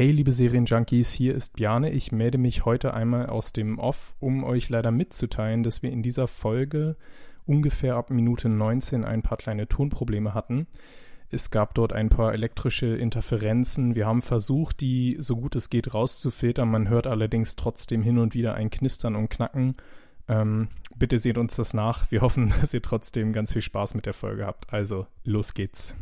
Hey liebe Serienjunkies, hier ist Bjane. Ich melde mich heute einmal aus dem Off, um euch leider mitzuteilen, dass wir in dieser Folge ungefähr ab Minute 19 ein paar kleine Tonprobleme hatten. Es gab dort ein paar elektrische Interferenzen. Wir haben versucht, die so gut es geht rauszufiltern. Man hört allerdings trotzdem hin und wieder ein Knistern und Knacken. Ähm, bitte seht uns das nach. Wir hoffen, dass ihr trotzdem ganz viel Spaß mit der Folge habt. Also, los geht's.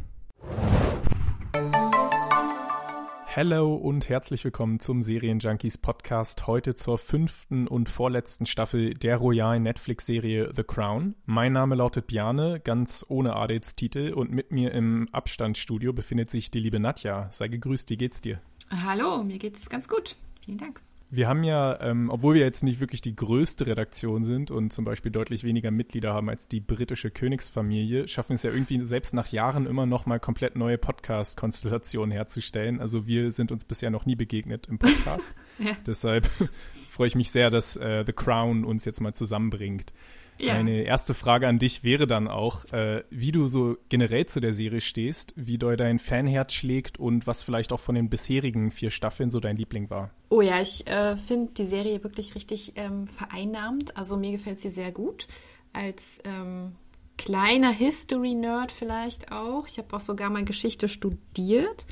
Hello und herzlich willkommen zum Serienjunkies Podcast. Heute zur fünften und vorletzten Staffel der royalen Netflix-Serie The Crown. Mein Name lautet Bjane, ganz ohne Adelstitel und mit mir im Abstandsstudio befindet sich die liebe Nadja. Sei gegrüßt, wie geht's dir? Hallo, mir geht's ganz gut. Vielen Dank. Wir haben ja, ähm, obwohl wir jetzt nicht wirklich die größte Redaktion sind und zum Beispiel deutlich weniger Mitglieder haben als die britische Königsfamilie, schaffen wir es ja irgendwie selbst nach Jahren immer noch mal komplett neue Podcast-Konstellationen herzustellen. Also wir sind uns bisher noch nie begegnet im Podcast. Ja. Deshalb freue ich mich sehr, dass äh, The Crown uns jetzt mal zusammenbringt. Ja. Meine erste Frage an dich wäre dann auch, äh, wie du so generell zu der Serie stehst, wie doll dein Fanherz schlägt und was vielleicht auch von den bisherigen vier Staffeln so dein Liebling war. Oh ja, ich äh, finde die Serie wirklich richtig ähm, vereinnahmt. Also mir gefällt sie sehr gut. Als ähm, kleiner History-Nerd vielleicht auch. Ich habe auch sogar mal Geschichte studiert.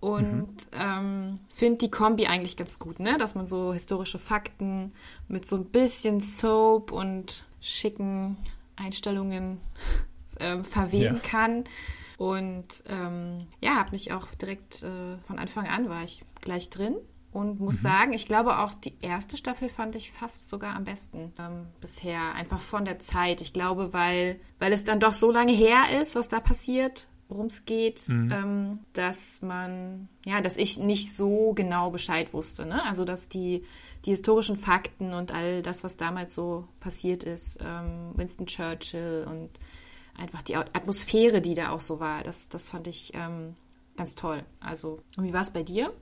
Und ähm, finde die Kombi eigentlich ganz gut, ne? Dass man so historische Fakten mit so ein bisschen Soap und schicken Einstellungen ähm, verweben Ja. kann. Und ähm, ja, habe mich auch direkt äh, von Anfang an war ich gleich drin und muss sagen, ich glaube auch die erste Staffel fand ich fast sogar am besten ähm, bisher, einfach von der Zeit. Ich glaube, weil, weil es dann doch so lange her ist, was da passiert, worum es geht, ähm, dass man, ja, dass ich nicht so genau Bescheid wusste. Ne? Also, dass die, die historischen Fakten und all das, was damals so passiert ist, ähm, Winston Churchill und einfach die Atmosphäre, die da auch so war, das, das fand ich ähm, ganz toll. Also, und wie war es bei dir?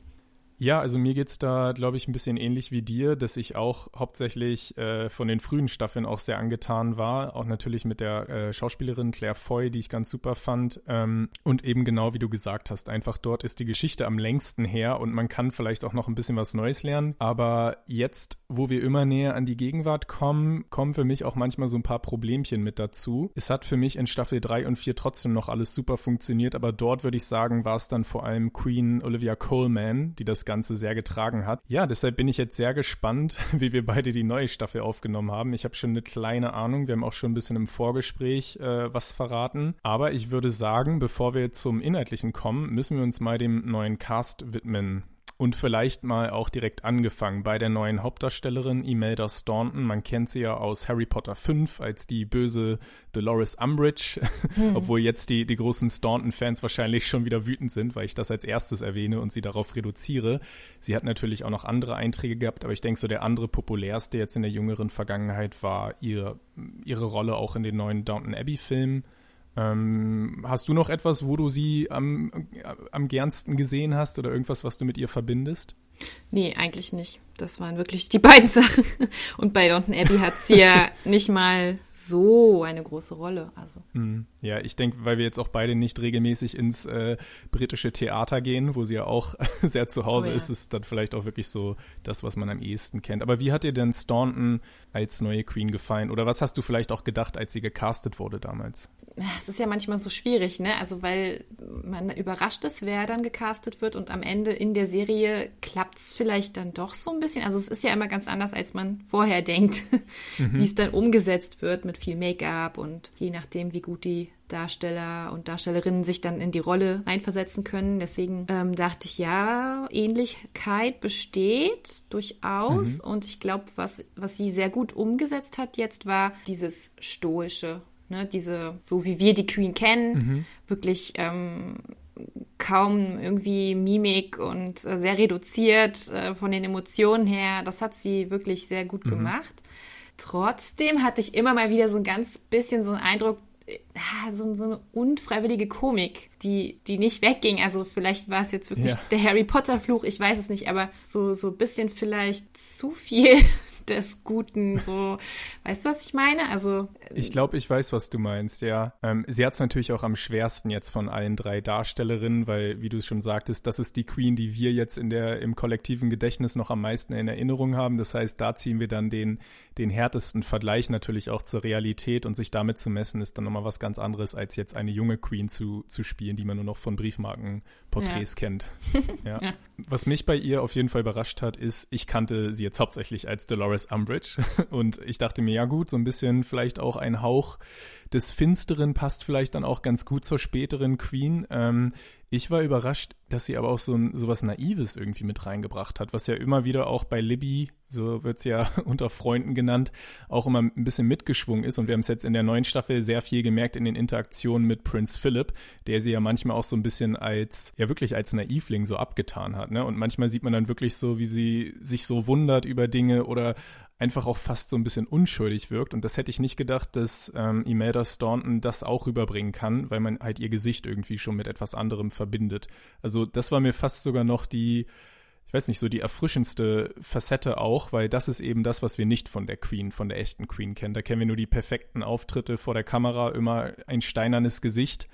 Ja, also mir geht's da, glaube ich, ein bisschen ähnlich wie dir, dass ich auch hauptsächlich äh, von den frühen Staffeln auch sehr angetan war. Auch natürlich mit der äh, Schauspielerin Claire Foy, die ich ganz super fand. Ähm, und eben genau wie du gesagt hast, einfach dort ist die Geschichte am längsten her und man kann vielleicht auch noch ein bisschen was Neues lernen. Aber jetzt, wo wir immer näher an die Gegenwart kommen, kommen für mich auch manchmal so ein paar Problemchen mit dazu. Es hat für mich in Staffel 3 und 4 trotzdem noch alles super funktioniert, aber dort würde ich sagen, war es dann vor allem Queen Olivia Coleman, die das Ganze sehr getragen hat. Ja, deshalb bin ich jetzt sehr gespannt, wie wir beide die neue Staffel aufgenommen haben. Ich habe schon eine kleine Ahnung, wir haben auch schon ein bisschen im Vorgespräch äh, was verraten. Aber ich würde sagen, bevor wir zum Inhaltlichen kommen, müssen wir uns mal dem neuen Cast widmen. Und vielleicht mal auch direkt angefangen bei der neuen Hauptdarstellerin Imelda Staunton. Man kennt sie ja aus Harry Potter 5 als die böse Dolores Umbridge, obwohl jetzt die, die großen Staunton-Fans wahrscheinlich schon wieder wütend sind, weil ich das als erstes erwähne und sie darauf reduziere. Sie hat natürlich auch noch andere Einträge gehabt, aber ich denke so der andere populärste jetzt in der jüngeren Vergangenheit war ihr, ihre Rolle auch in den neuen Downton Abbey-Filmen. Ähm, hast du noch etwas, wo du sie am, am gernsten gesehen hast oder irgendwas, was du mit ihr verbindest? Nee, eigentlich nicht. Das waren wirklich die beiden Sachen. Und bei Downton Abbey hat sie ja nicht mal so eine große Rolle. Also. Hm. Ja, ich denke, weil wir jetzt auch beide nicht regelmäßig ins äh, britische Theater gehen, wo sie ja auch sehr zu Hause Oh ja. ist, ist dann vielleicht auch wirklich so das, was man am ehesten kennt. Aber wie hat dir denn Staunton als neue Queen gefallen? Oder was hast du vielleicht auch gedacht, als sie gecastet wurde damals? Es ist ja manchmal so schwierig, ne? Also weil man überrascht ist, wer dann gecastet wird und am Ende in der Serie klappt es vielleicht dann doch so ein bisschen. Also es ist ja immer ganz anders, als man vorher denkt, wie es dann umgesetzt wird mit viel Make-up und je nachdem, wie gut die Darsteller und Darstellerinnen sich dann in die Rolle reinversetzen können. Deswegen ähm, dachte ich, ja, Ähnlichkeit besteht durchaus. Und ich glaube, was, was sie sehr gut umgesetzt hat jetzt, war dieses Stoische. Ne, diese, so wie wir die Queen kennen, wirklich ähm, kaum irgendwie Mimik und äh, sehr reduziert äh, von den Emotionen her. Das hat sie wirklich sehr gut mhm. gemacht. Trotzdem hatte ich immer mal wieder so ein ganz bisschen so einen Eindruck, ah, so, so eine unfreiwillige Komik, die, die nicht wegging. Also vielleicht war es jetzt wirklich ja. der Harry Potter Fluch, ich weiß es nicht, aber so, so ein bisschen vielleicht zu viel des Guten, so, weißt du, was ich meine? Also. Ich glaube, ich weiß, was du meinst, ja. Ähm, sie hat es natürlich auch am schwersten jetzt von allen drei Darstellerinnen, weil, wie du es schon sagtest, das ist die Queen, die wir jetzt in der, im kollektiven Gedächtnis noch am meisten in Erinnerung haben. Das heißt, da ziehen wir dann den, den härtesten Vergleich natürlich auch zur Realität und sich damit zu messen, ist dann nochmal was ganz anderes, als jetzt eine junge Queen zu, zu spielen, die man nur noch von Briefmarkenporträts ja. kennt. Ja. ja. Was mich bei ihr auf jeden Fall überrascht hat, ist, ich kannte sie jetzt hauptsächlich als Dolores Umbridge und ich dachte mir, ja gut, so ein bisschen vielleicht auch ein Hauch des Finsteren passt vielleicht dann auch ganz gut zur späteren Queen. Ähm, ich war überrascht, dass sie aber auch so, so was Naives irgendwie mit reingebracht hat, was ja immer wieder auch bei Libby, so wird es ja unter Freunden genannt, auch immer ein bisschen mitgeschwungen ist. Und wir haben es jetzt in der neuen Staffel sehr viel gemerkt in den Interaktionen mit Prince Philip, der sie ja manchmal auch so ein bisschen als, ja wirklich als Naivling so abgetan hat. Ne? Und manchmal sieht man dann wirklich so, wie sie sich so wundert über Dinge oder einfach auch fast so ein bisschen unschuldig wirkt. Und das hätte ich nicht gedacht, dass ähm, Imelda Staunton das auch rüberbringen kann, weil man halt ihr Gesicht irgendwie schon mit etwas anderem verbindet. Also das war mir fast sogar noch die, ich weiß nicht, so die erfrischendste Facette auch, weil das ist eben das, was wir nicht von der Queen, von der echten Queen kennen. Da kennen wir nur die perfekten Auftritte vor der Kamera, immer ein steinernes Gesicht.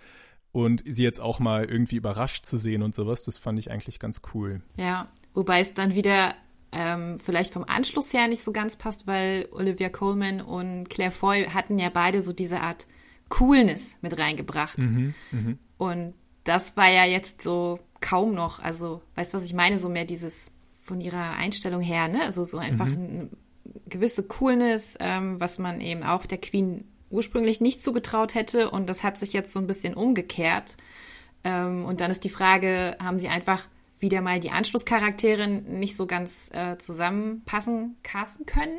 Und sie jetzt auch mal irgendwie überrascht zu sehen und sowas, das fand ich eigentlich ganz cool. Ja, wobei es dann wieder ähm, vielleicht vom Anschluss her nicht so ganz passt, weil Olivia Coleman und Claire Foy hatten ja beide so diese Art Coolness mit reingebracht. Mhm, mh. Und das war ja jetzt so kaum noch, also weißt du, was ich meine, so mehr dieses von ihrer Einstellung her, ne? Also so einfach mhm. eine gewisse Coolness, ähm, was man eben auch der Queen ursprünglich nicht zugetraut hätte und das hat sich jetzt so ein bisschen umgekehrt. Ähm, und dann ist die Frage, haben sie einfach wieder mal die Anschlusscharaktere nicht so ganz äh, zusammenpassen, casten können?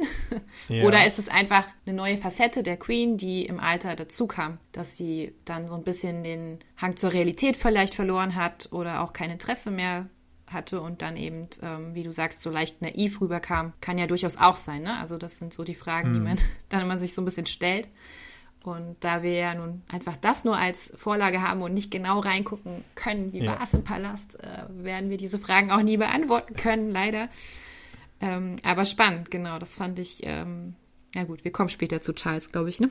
Ja. Oder ist es einfach eine neue Facette der Queen, die im Alter dazu kam, dass sie dann so ein bisschen den Hang zur Realität vielleicht verloren hat oder auch kein Interesse mehr hatte und dann eben, ähm, wie du sagst, so leicht naiv rüberkam, kann ja durchaus auch sein. Ne? Also das sind so die Fragen, mhm. die man dann immer sich so ein bisschen stellt. Und da wir ja nun einfach das nur als Vorlage haben und nicht genau reingucken können, wie ja. war es im Palast, äh, werden wir diese Fragen auch nie beantworten können, leider. Ähm, aber spannend, genau, das fand ich. Ähm, ja gut, wir kommen später zu Charles, glaube ich, ne?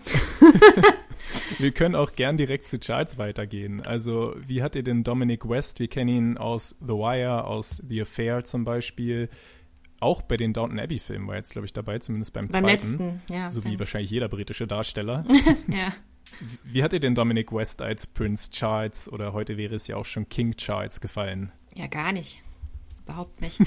wir können auch gern direkt zu Charles weitergehen. Also, wie hat ihr denn Dominic West? Wir kennen ihn aus The Wire, aus The Affair zum Beispiel auch bei den Downton Abbey-Filmen war jetzt, glaube ich, dabei, zumindest beim, beim zweiten. letzten, ja. So wie wahrscheinlich jeder britische Darsteller. ja. Wie hat dir denn Dominic West als Prince Charles oder heute wäre es ja auch schon King Charles gefallen? Ja, gar nicht. Überhaupt nicht.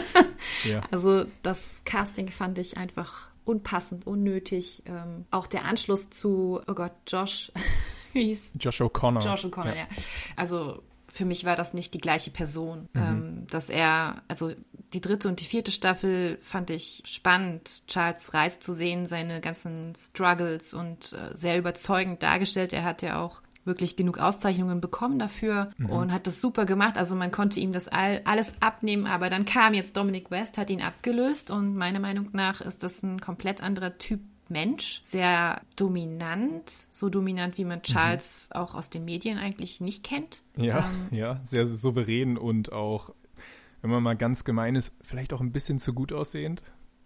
ja. Also das Casting fand ich einfach unpassend, unnötig. Ähm, auch der Anschluss zu, oh Gott, Josh, wie hieß? Josh O'Connor. Josh O'Connor, ja. ja. Also für mich war das nicht die gleiche Person. Mhm. Ähm, dass er, also die dritte und die vierte Staffel fand ich spannend, Charles Reis zu sehen, seine ganzen Struggles und äh, sehr überzeugend dargestellt. Er hat ja auch wirklich genug Auszeichnungen bekommen dafür mhm. und hat das super gemacht. Also man konnte ihm das all, alles abnehmen, aber dann kam jetzt Dominic West, hat ihn abgelöst und meiner Meinung nach ist das ein komplett anderer Typ Mensch, sehr dominant, so dominant, wie man Charles mhm. auch aus den Medien eigentlich nicht kennt. Ja, ähm, ja, sehr souverän und auch, wenn man mal ganz gemein ist, vielleicht auch ein bisschen zu gut aussehend.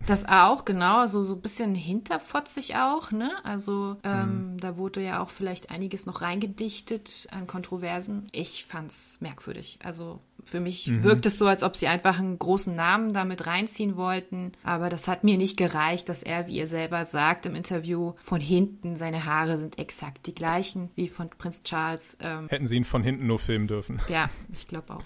Das auch, genau, also so ein bisschen hinterfotzig auch, ne? Also ähm, mhm. da wurde ja auch vielleicht einiges noch reingedichtet an Kontroversen. Ich fand's merkwürdig. Also für mich mhm. wirkt es so, als ob sie einfach einen großen Namen damit reinziehen wollten. Aber das hat mir nicht gereicht, dass er, wie ihr selber sagt im Interview, von hinten seine Haare sind exakt die gleichen wie von Prinz Charles. Ähm, Hätten sie ihn von hinten nur filmen dürfen. Ja, ich glaube auch.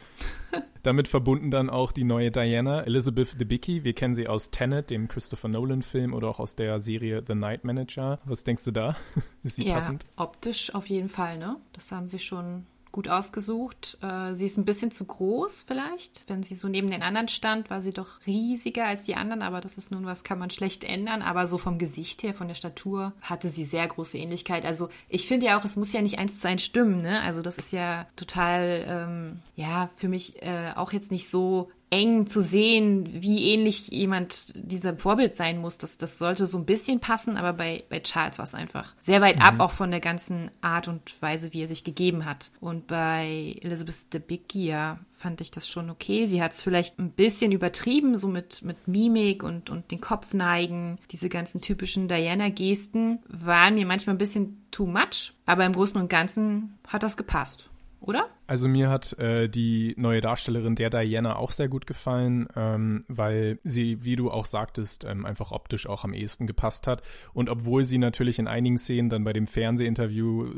Damit verbunden dann auch die neue Diana, Elizabeth Debicki. Wir kennen sie aus Tenet, dem Christopher Nolan-Film, oder auch aus der Serie The Night Manager. Was denkst du da? Ist sie ja, passend? Optisch auf jeden Fall, ne? Das haben sie schon gut ausgesucht. Äh, sie ist ein bisschen zu groß vielleicht. Wenn sie so neben den anderen stand, war sie doch riesiger als die anderen, aber das ist nun was, kann man schlecht ändern. Aber so vom Gesicht her, von der Statur, hatte sie sehr große Ähnlichkeit. Also ich finde ja auch, es muss ja nicht eins zu eins stimmen, ne? Also das ist ja total, ähm, ja, für mich äh, auch jetzt nicht so eng zu sehen, wie ähnlich jemand dieser Vorbild sein muss. Das, das sollte so ein bisschen passen, aber bei, bei Charles war es einfach sehr weit mhm. ab, auch von der ganzen Art und Weise, wie er sich gegeben hat. Und bei Elizabeth Debicki, ja, fand ich das schon okay. Sie hat es vielleicht ein bisschen übertrieben, so mit, mit Mimik und, und den Kopf neigen. Diese ganzen typischen Diana-Gesten waren mir manchmal ein bisschen too much, aber im Großen und Ganzen hat das gepasst oder? Also mir hat äh, die neue Darstellerin der Diana auch sehr gut gefallen, ähm, weil sie, wie du auch sagtest, ähm, einfach optisch auch am ehesten gepasst hat. Und obwohl sie natürlich in einigen Szenen dann bei dem Fernsehinterview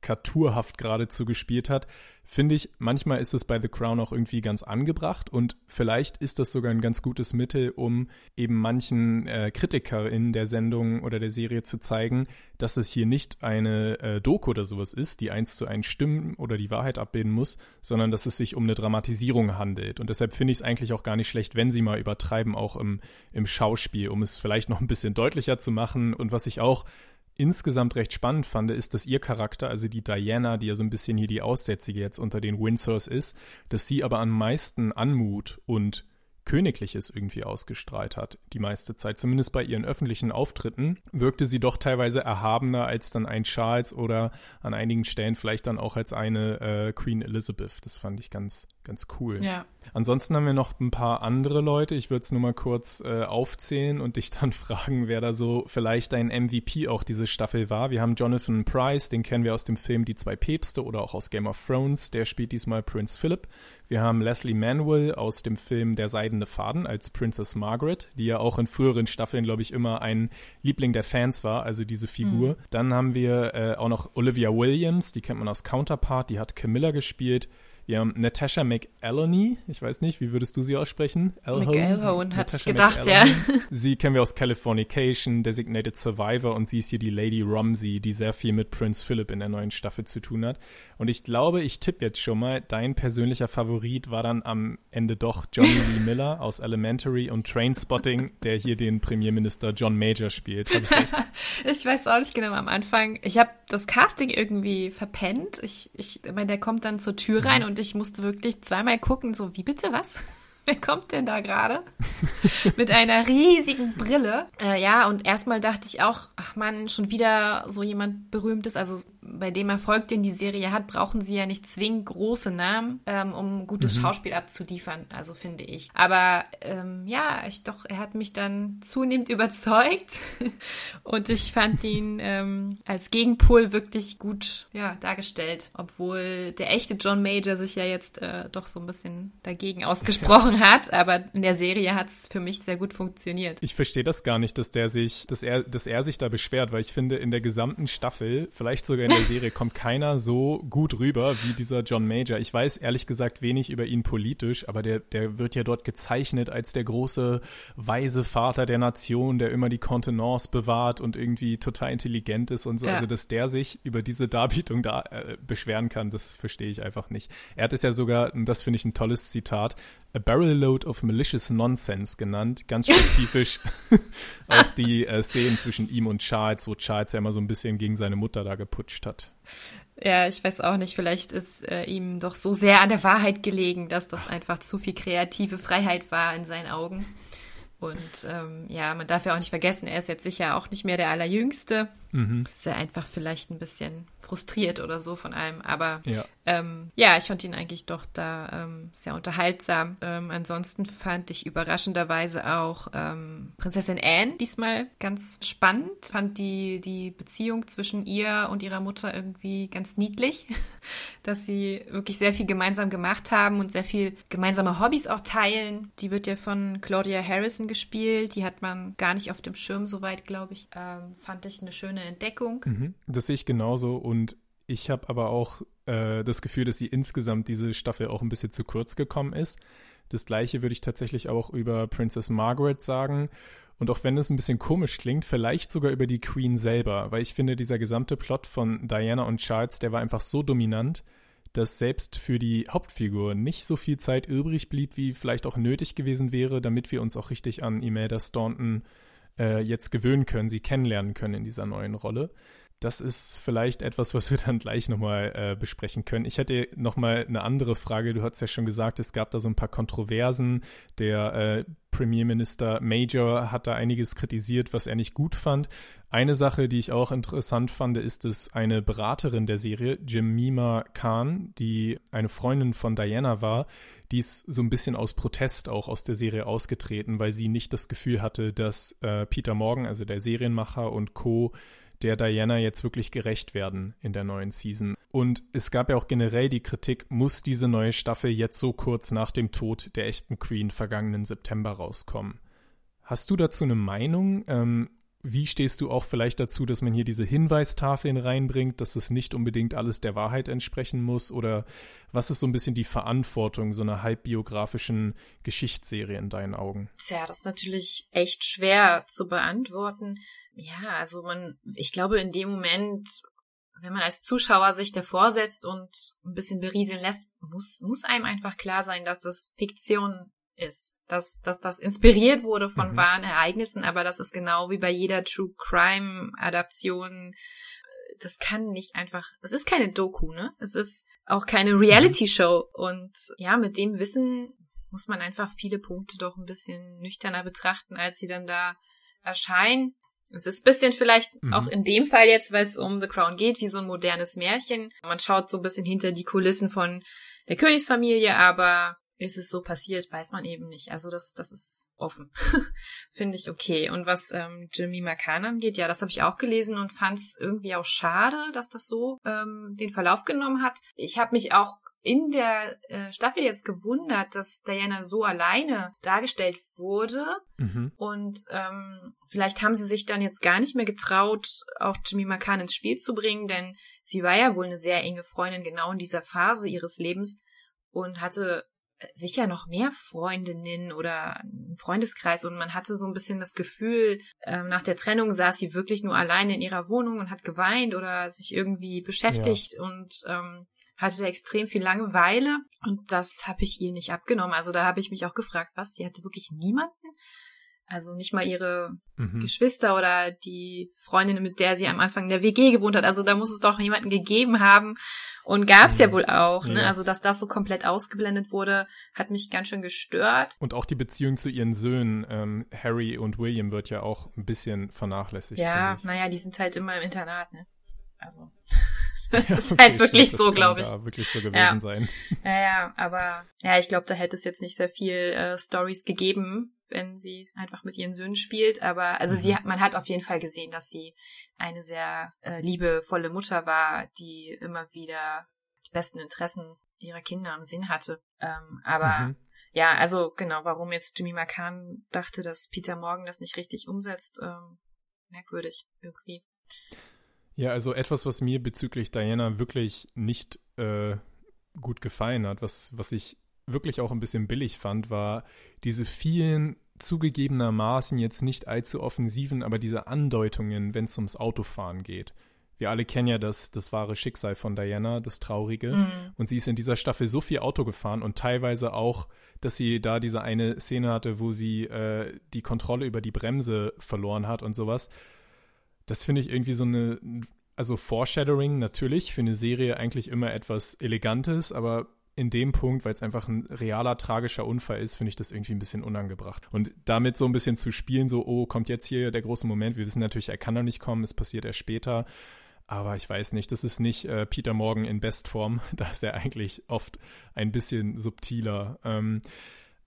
karikaturhaft geradezu gespielt hat, finde ich, manchmal ist es bei The Crown auch irgendwie ganz angebracht und vielleicht ist das sogar ein ganz gutes Mittel, um eben manchen äh, KritikerInnen der Sendung oder der Serie zu zeigen, dass es hier nicht eine äh, Doku oder sowas ist, die eins zu eins stimmen oder die Wahrheit abbilden muss, sondern dass es sich um eine Dramatisierung handelt. Und deshalb finde ich es eigentlich auch gar nicht schlecht, wenn sie mal übertreiben, auch im, im Schauspiel, um es vielleicht noch ein bisschen deutlicher zu machen. Und was ich auch insgesamt recht spannend fand, ist, dass ihr Charakter, also die Diana, die ja so ein bisschen hier die Aussätzige jetzt unter den Windsors ist, dass sie aber am meisten Anmut und Königliches irgendwie ausgestrahlt hat, die meiste Zeit. Zumindest bei ihren öffentlichen Auftritten wirkte sie doch teilweise erhabener als dann ein Charles oder an einigen Stellen vielleicht dann auch als eine äh, Queen Elizabeth. Das fand ich ganz, ganz cool. Ja. Ansonsten haben wir noch ein paar andere Leute. Ich würde es nur mal kurz äh, aufzählen und dich dann fragen, wer da so vielleicht ein MVP auch diese Staffel war. Wir haben Jonathan Price, den kennen wir aus dem Film Die zwei Päpste oder auch aus Game of Thrones. Der spielt diesmal Prince Philip. Wir haben Leslie Manuel aus dem Film Der seidene Faden als Princess Margaret, die ja auch in früheren Staffeln, glaube ich, immer ein Liebling der Fans war, also diese Figur. Mhm. Dann haben wir äh, auch noch Olivia Williams, die kennt man aus Counterpart, die hat Camilla gespielt. Haben Natasha McElhony, ich weiß nicht, wie würdest du sie aussprechen? McElhone, hat es gedacht, ja. Sie kennen wir aus Californication, Designated Survivor und sie ist hier die Lady Romsey, die sehr viel mit Prince Philip in der neuen Staffel zu tun hat. Und ich glaube, ich tippe jetzt schon mal, dein persönlicher Favorit war dann am Ende doch Johnny Lee Miller aus Elementary und Trainspotting, der hier den Premierminister John Major spielt. Ich, ich, weiß auch nicht genau am Anfang. Ich habe das Casting irgendwie verpennt. Ich, ich meine, der kommt dann zur Tür rein mhm. und ich musste wirklich zweimal gucken, so, wie bitte was? wer kommt denn da gerade? Mit einer riesigen Brille. Äh, ja, und erstmal dachte ich auch, ach man, schon wieder so jemand Berühmtes, also bei dem Erfolg, den die Serie hat, brauchen sie ja nicht zwingend große Namen, ähm, um gutes mhm. Schauspiel abzuliefern, also finde ich. Aber ähm, ja, ich doch, er hat mich dann zunehmend überzeugt und ich fand ihn ähm, als Gegenpol wirklich gut ja, dargestellt, obwohl der echte John Major sich ja jetzt äh, doch so ein bisschen dagegen ausgesprochen hat, aber in der Serie hat es für mich sehr gut funktioniert. Ich verstehe das gar nicht, dass der sich, dass er, dass er sich da beschwert, weil ich finde, in der gesamten Staffel, vielleicht sogar in der Serie, kommt keiner so gut rüber wie dieser John Major. Ich weiß ehrlich gesagt wenig über ihn politisch, aber der, der wird ja dort gezeichnet als der große, weise Vater der Nation, der immer die Kontenance bewahrt und irgendwie total intelligent ist und so. Ja. Also, dass der sich über diese Darbietung da äh, beschweren kann, das verstehe ich einfach nicht. Er hat es ja sogar, und das finde ich ein tolles Zitat, A Barrel Load of Malicious Nonsense genannt, ganz spezifisch auf die äh, Szenen zwischen ihm und Charles, wo Charles ja immer so ein bisschen gegen seine Mutter da geputscht hat. Ja, ich weiß auch nicht, vielleicht ist äh, ihm doch so sehr an der Wahrheit gelegen, dass das einfach zu viel kreative Freiheit war in seinen Augen. Und ähm, ja, man darf ja auch nicht vergessen, er ist jetzt sicher auch nicht mehr der Allerjüngste. Mhm. Ist er einfach vielleicht ein bisschen frustriert oder so von allem. Aber ja, ähm, ja ich fand ihn eigentlich doch da ähm, sehr unterhaltsam. Ähm, ansonsten fand ich überraschenderweise auch ähm, Prinzessin Anne diesmal ganz spannend. Fand die, die Beziehung zwischen ihr und ihrer Mutter irgendwie ganz niedlich, dass sie wirklich sehr viel gemeinsam gemacht haben und sehr viel gemeinsame Hobbys auch teilen. Die wird ja von Claudia Harrison gespielt. Die hat man gar nicht auf dem Schirm soweit, glaube ich. Ähm, fand ich eine schöne Entdeckung. Mhm, das sehe ich genauso und ich habe aber auch äh, das Gefühl, dass sie insgesamt diese Staffel auch ein bisschen zu kurz gekommen ist. Das gleiche würde ich tatsächlich auch über Princess Margaret sagen. Und auch wenn es ein bisschen komisch klingt, vielleicht sogar über die Queen selber, weil ich finde, dieser gesamte Plot von Diana und Charles, der war einfach so dominant, dass selbst für die Hauptfigur nicht so viel Zeit übrig blieb, wie vielleicht auch nötig gewesen wäre, damit wir uns auch richtig an Imelda Staunton äh, jetzt gewöhnen können, sie kennenlernen können in dieser neuen Rolle. Das ist vielleicht etwas, was wir dann gleich nochmal äh, besprechen können. Ich hätte nochmal eine andere Frage. Du hast ja schon gesagt, es gab da so ein paar Kontroversen. Der äh, Premierminister Major hat da einiges kritisiert, was er nicht gut fand. Eine Sache, die ich auch interessant fand, ist, dass eine Beraterin der Serie, Jemima Khan, die eine Freundin von Diana war, die ist so ein bisschen aus Protest auch aus der Serie ausgetreten, weil sie nicht das Gefühl hatte, dass äh, Peter Morgan, also der Serienmacher und Co., der Diana jetzt wirklich gerecht werden in der neuen Season. Und es gab ja auch generell die Kritik, muss diese neue Staffel jetzt so kurz nach dem Tod der echten Queen vergangenen September rauskommen? Hast du dazu eine Meinung? Ähm, wie stehst du auch vielleicht dazu, dass man hier diese Hinweistafeln reinbringt, dass es nicht unbedingt alles der Wahrheit entsprechen muss? Oder was ist so ein bisschen die Verantwortung so einer halbbiografischen Geschichtsserie in deinen Augen? Tja, das ist natürlich echt schwer zu beantworten. Ja, also man, ich glaube, in dem Moment, wenn man als Zuschauer sich davor setzt und ein bisschen berieseln lässt, muss, muss einem einfach klar sein, dass das Fiktion ist. Dass, dass das inspiriert wurde von mhm. wahren Ereignissen, aber das ist genau wie bei jeder True Crime Adaption. Das kann nicht einfach, das ist keine Doku, ne? Es ist auch keine Reality Show. Und ja, mit dem Wissen muss man einfach viele Punkte doch ein bisschen nüchterner betrachten, als sie dann da erscheinen. Es ist bisschen vielleicht mhm. auch in dem Fall jetzt, weil es um The Crown geht, wie so ein modernes Märchen. Man schaut so ein bisschen hinter die Kulissen von der Königsfamilie, aber ist es so passiert, weiß man eben nicht. Also das, das ist offen. Finde ich okay. Und was ähm, Jimmy McCann angeht, ja, das habe ich auch gelesen und fand es irgendwie auch schade, dass das so ähm, den Verlauf genommen hat. Ich habe mich auch in der äh, Staffel jetzt gewundert, dass Diana so alleine dargestellt wurde. Mhm. Und ähm, vielleicht haben sie sich dann jetzt gar nicht mehr getraut, auch Jimmy McCann ins Spiel zu bringen, denn sie war ja wohl eine sehr enge Freundin genau in dieser Phase ihres Lebens und hatte sicher noch mehr Freundinnen oder einen Freundeskreis und man hatte so ein bisschen das Gefühl, ähm, nach der Trennung saß sie wirklich nur alleine in ihrer Wohnung und hat geweint oder sich irgendwie beschäftigt ja. und ähm, hatte extrem viel Langeweile und das habe ich ihr nicht abgenommen. Also da habe ich mich auch gefragt, was, sie hatte wirklich niemanden? Also nicht mal ihre mhm. Geschwister oder die Freundin, mit der sie am Anfang in der WG gewohnt hat. Also da muss es doch jemanden gegeben haben. Und gab's mhm. ja wohl auch. Ne? Ja. Also dass das so komplett ausgeblendet wurde, hat mich ganz schön gestört. Und auch die Beziehung zu ihren Söhnen, ähm, Harry und William, wird ja auch ein bisschen vernachlässigt. Ja, naja, die sind halt immer im Internat. Ne? Also. Das ja, ist okay, halt wirklich stimmt, so, glaube ich. Da wirklich so gewesen ja. sein. Ja, ja, aber ja, ich glaube, da hätte es jetzt nicht sehr viel äh, Stories gegeben, wenn sie einfach mit ihren Söhnen spielt. Aber also mhm. sie, man hat auf jeden Fall gesehen, dass sie eine sehr äh, liebevolle Mutter war, die immer wieder die besten Interessen ihrer Kinder im Sinn hatte. Ähm, aber mhm. ja, also genau, warum jetzt Jimmy McCann dachte, dass Peter Morgan das nicht richtig umsetzt, ähm, merkwürdig irgendwie. Ja, also etwas, was mir bezüglich Diana wirklich nicht äh, gut gefallen hat, was, was ich wirklich auch ein bisschen billig fand, war diese vielen zugegebenermaßen jetzt nicht allzu offensiven, aber diese Andeutungen, wenn es ums Autofahren geht. Wir alle kennen ja das, das wahre Schicksal von Diana, das Traurige. Mhm. Und sie ist in dieser Staffel so viel Auto gefahren und teilweise auch, dass sie da diese eine Szene hatte, wo sie äh, die Kontrolle über die Bremse verloren hat und sowas das finde ich irgendwie so eine, also Foreshadowing natürlich für eine Serie eigentlich immer etwas Elegantes, aber in dem Punkt, weil es einfach ein realer tragischer Unfall ist, finde ich das irgendwie ein bisschen unangebracht. Und damit so ein bisschen zu spielen, so, oh, kommt jetzt hier der große Moment. Wir wissen natürlich, er kann noch nicht kommen, es passiert erst später. Aber ich weiß nicht, das ist nicht äh, Peter Morgan in Bestform. Da ist er eigentlich oft ein bisschen subtiler. Ähm,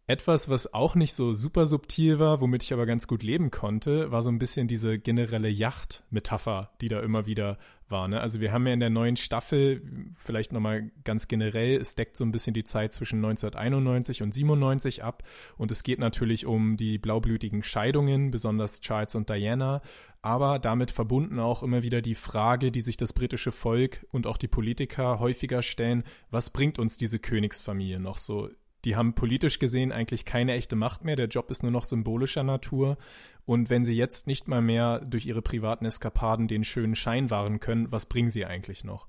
etwas, was auch nicht so super subtil war, womit ich aber ganz gut leben konnte, war so ein bisschen diese generelle Yacht-Metapher, die da immer wieder war. Ne? Also wir haben ja in der neuen Staffel, vielleicht nochmal ganz generell, es deckt so ein bisschen die Zeit zwischen 1991 und 97 ab und es geht natürlich um die blaublütigen Scheidungen, besonders Charles und Diana, aber damit verbunden auch immer wieder die Frage, die sich das britische Volk und auch die Politiker häufiger stellen, was bringt uns diese Königsfamilie noch so? Die haben politisch gesehen eigentlich keine echte Macht mehr. Der Job ist nur noch symbolischer Natur. Und wenn sie jetzt nicht mal mehr durch ihre privaten Eskapaden den schönen Schein wahren können, was bringen sie eigentlich noch?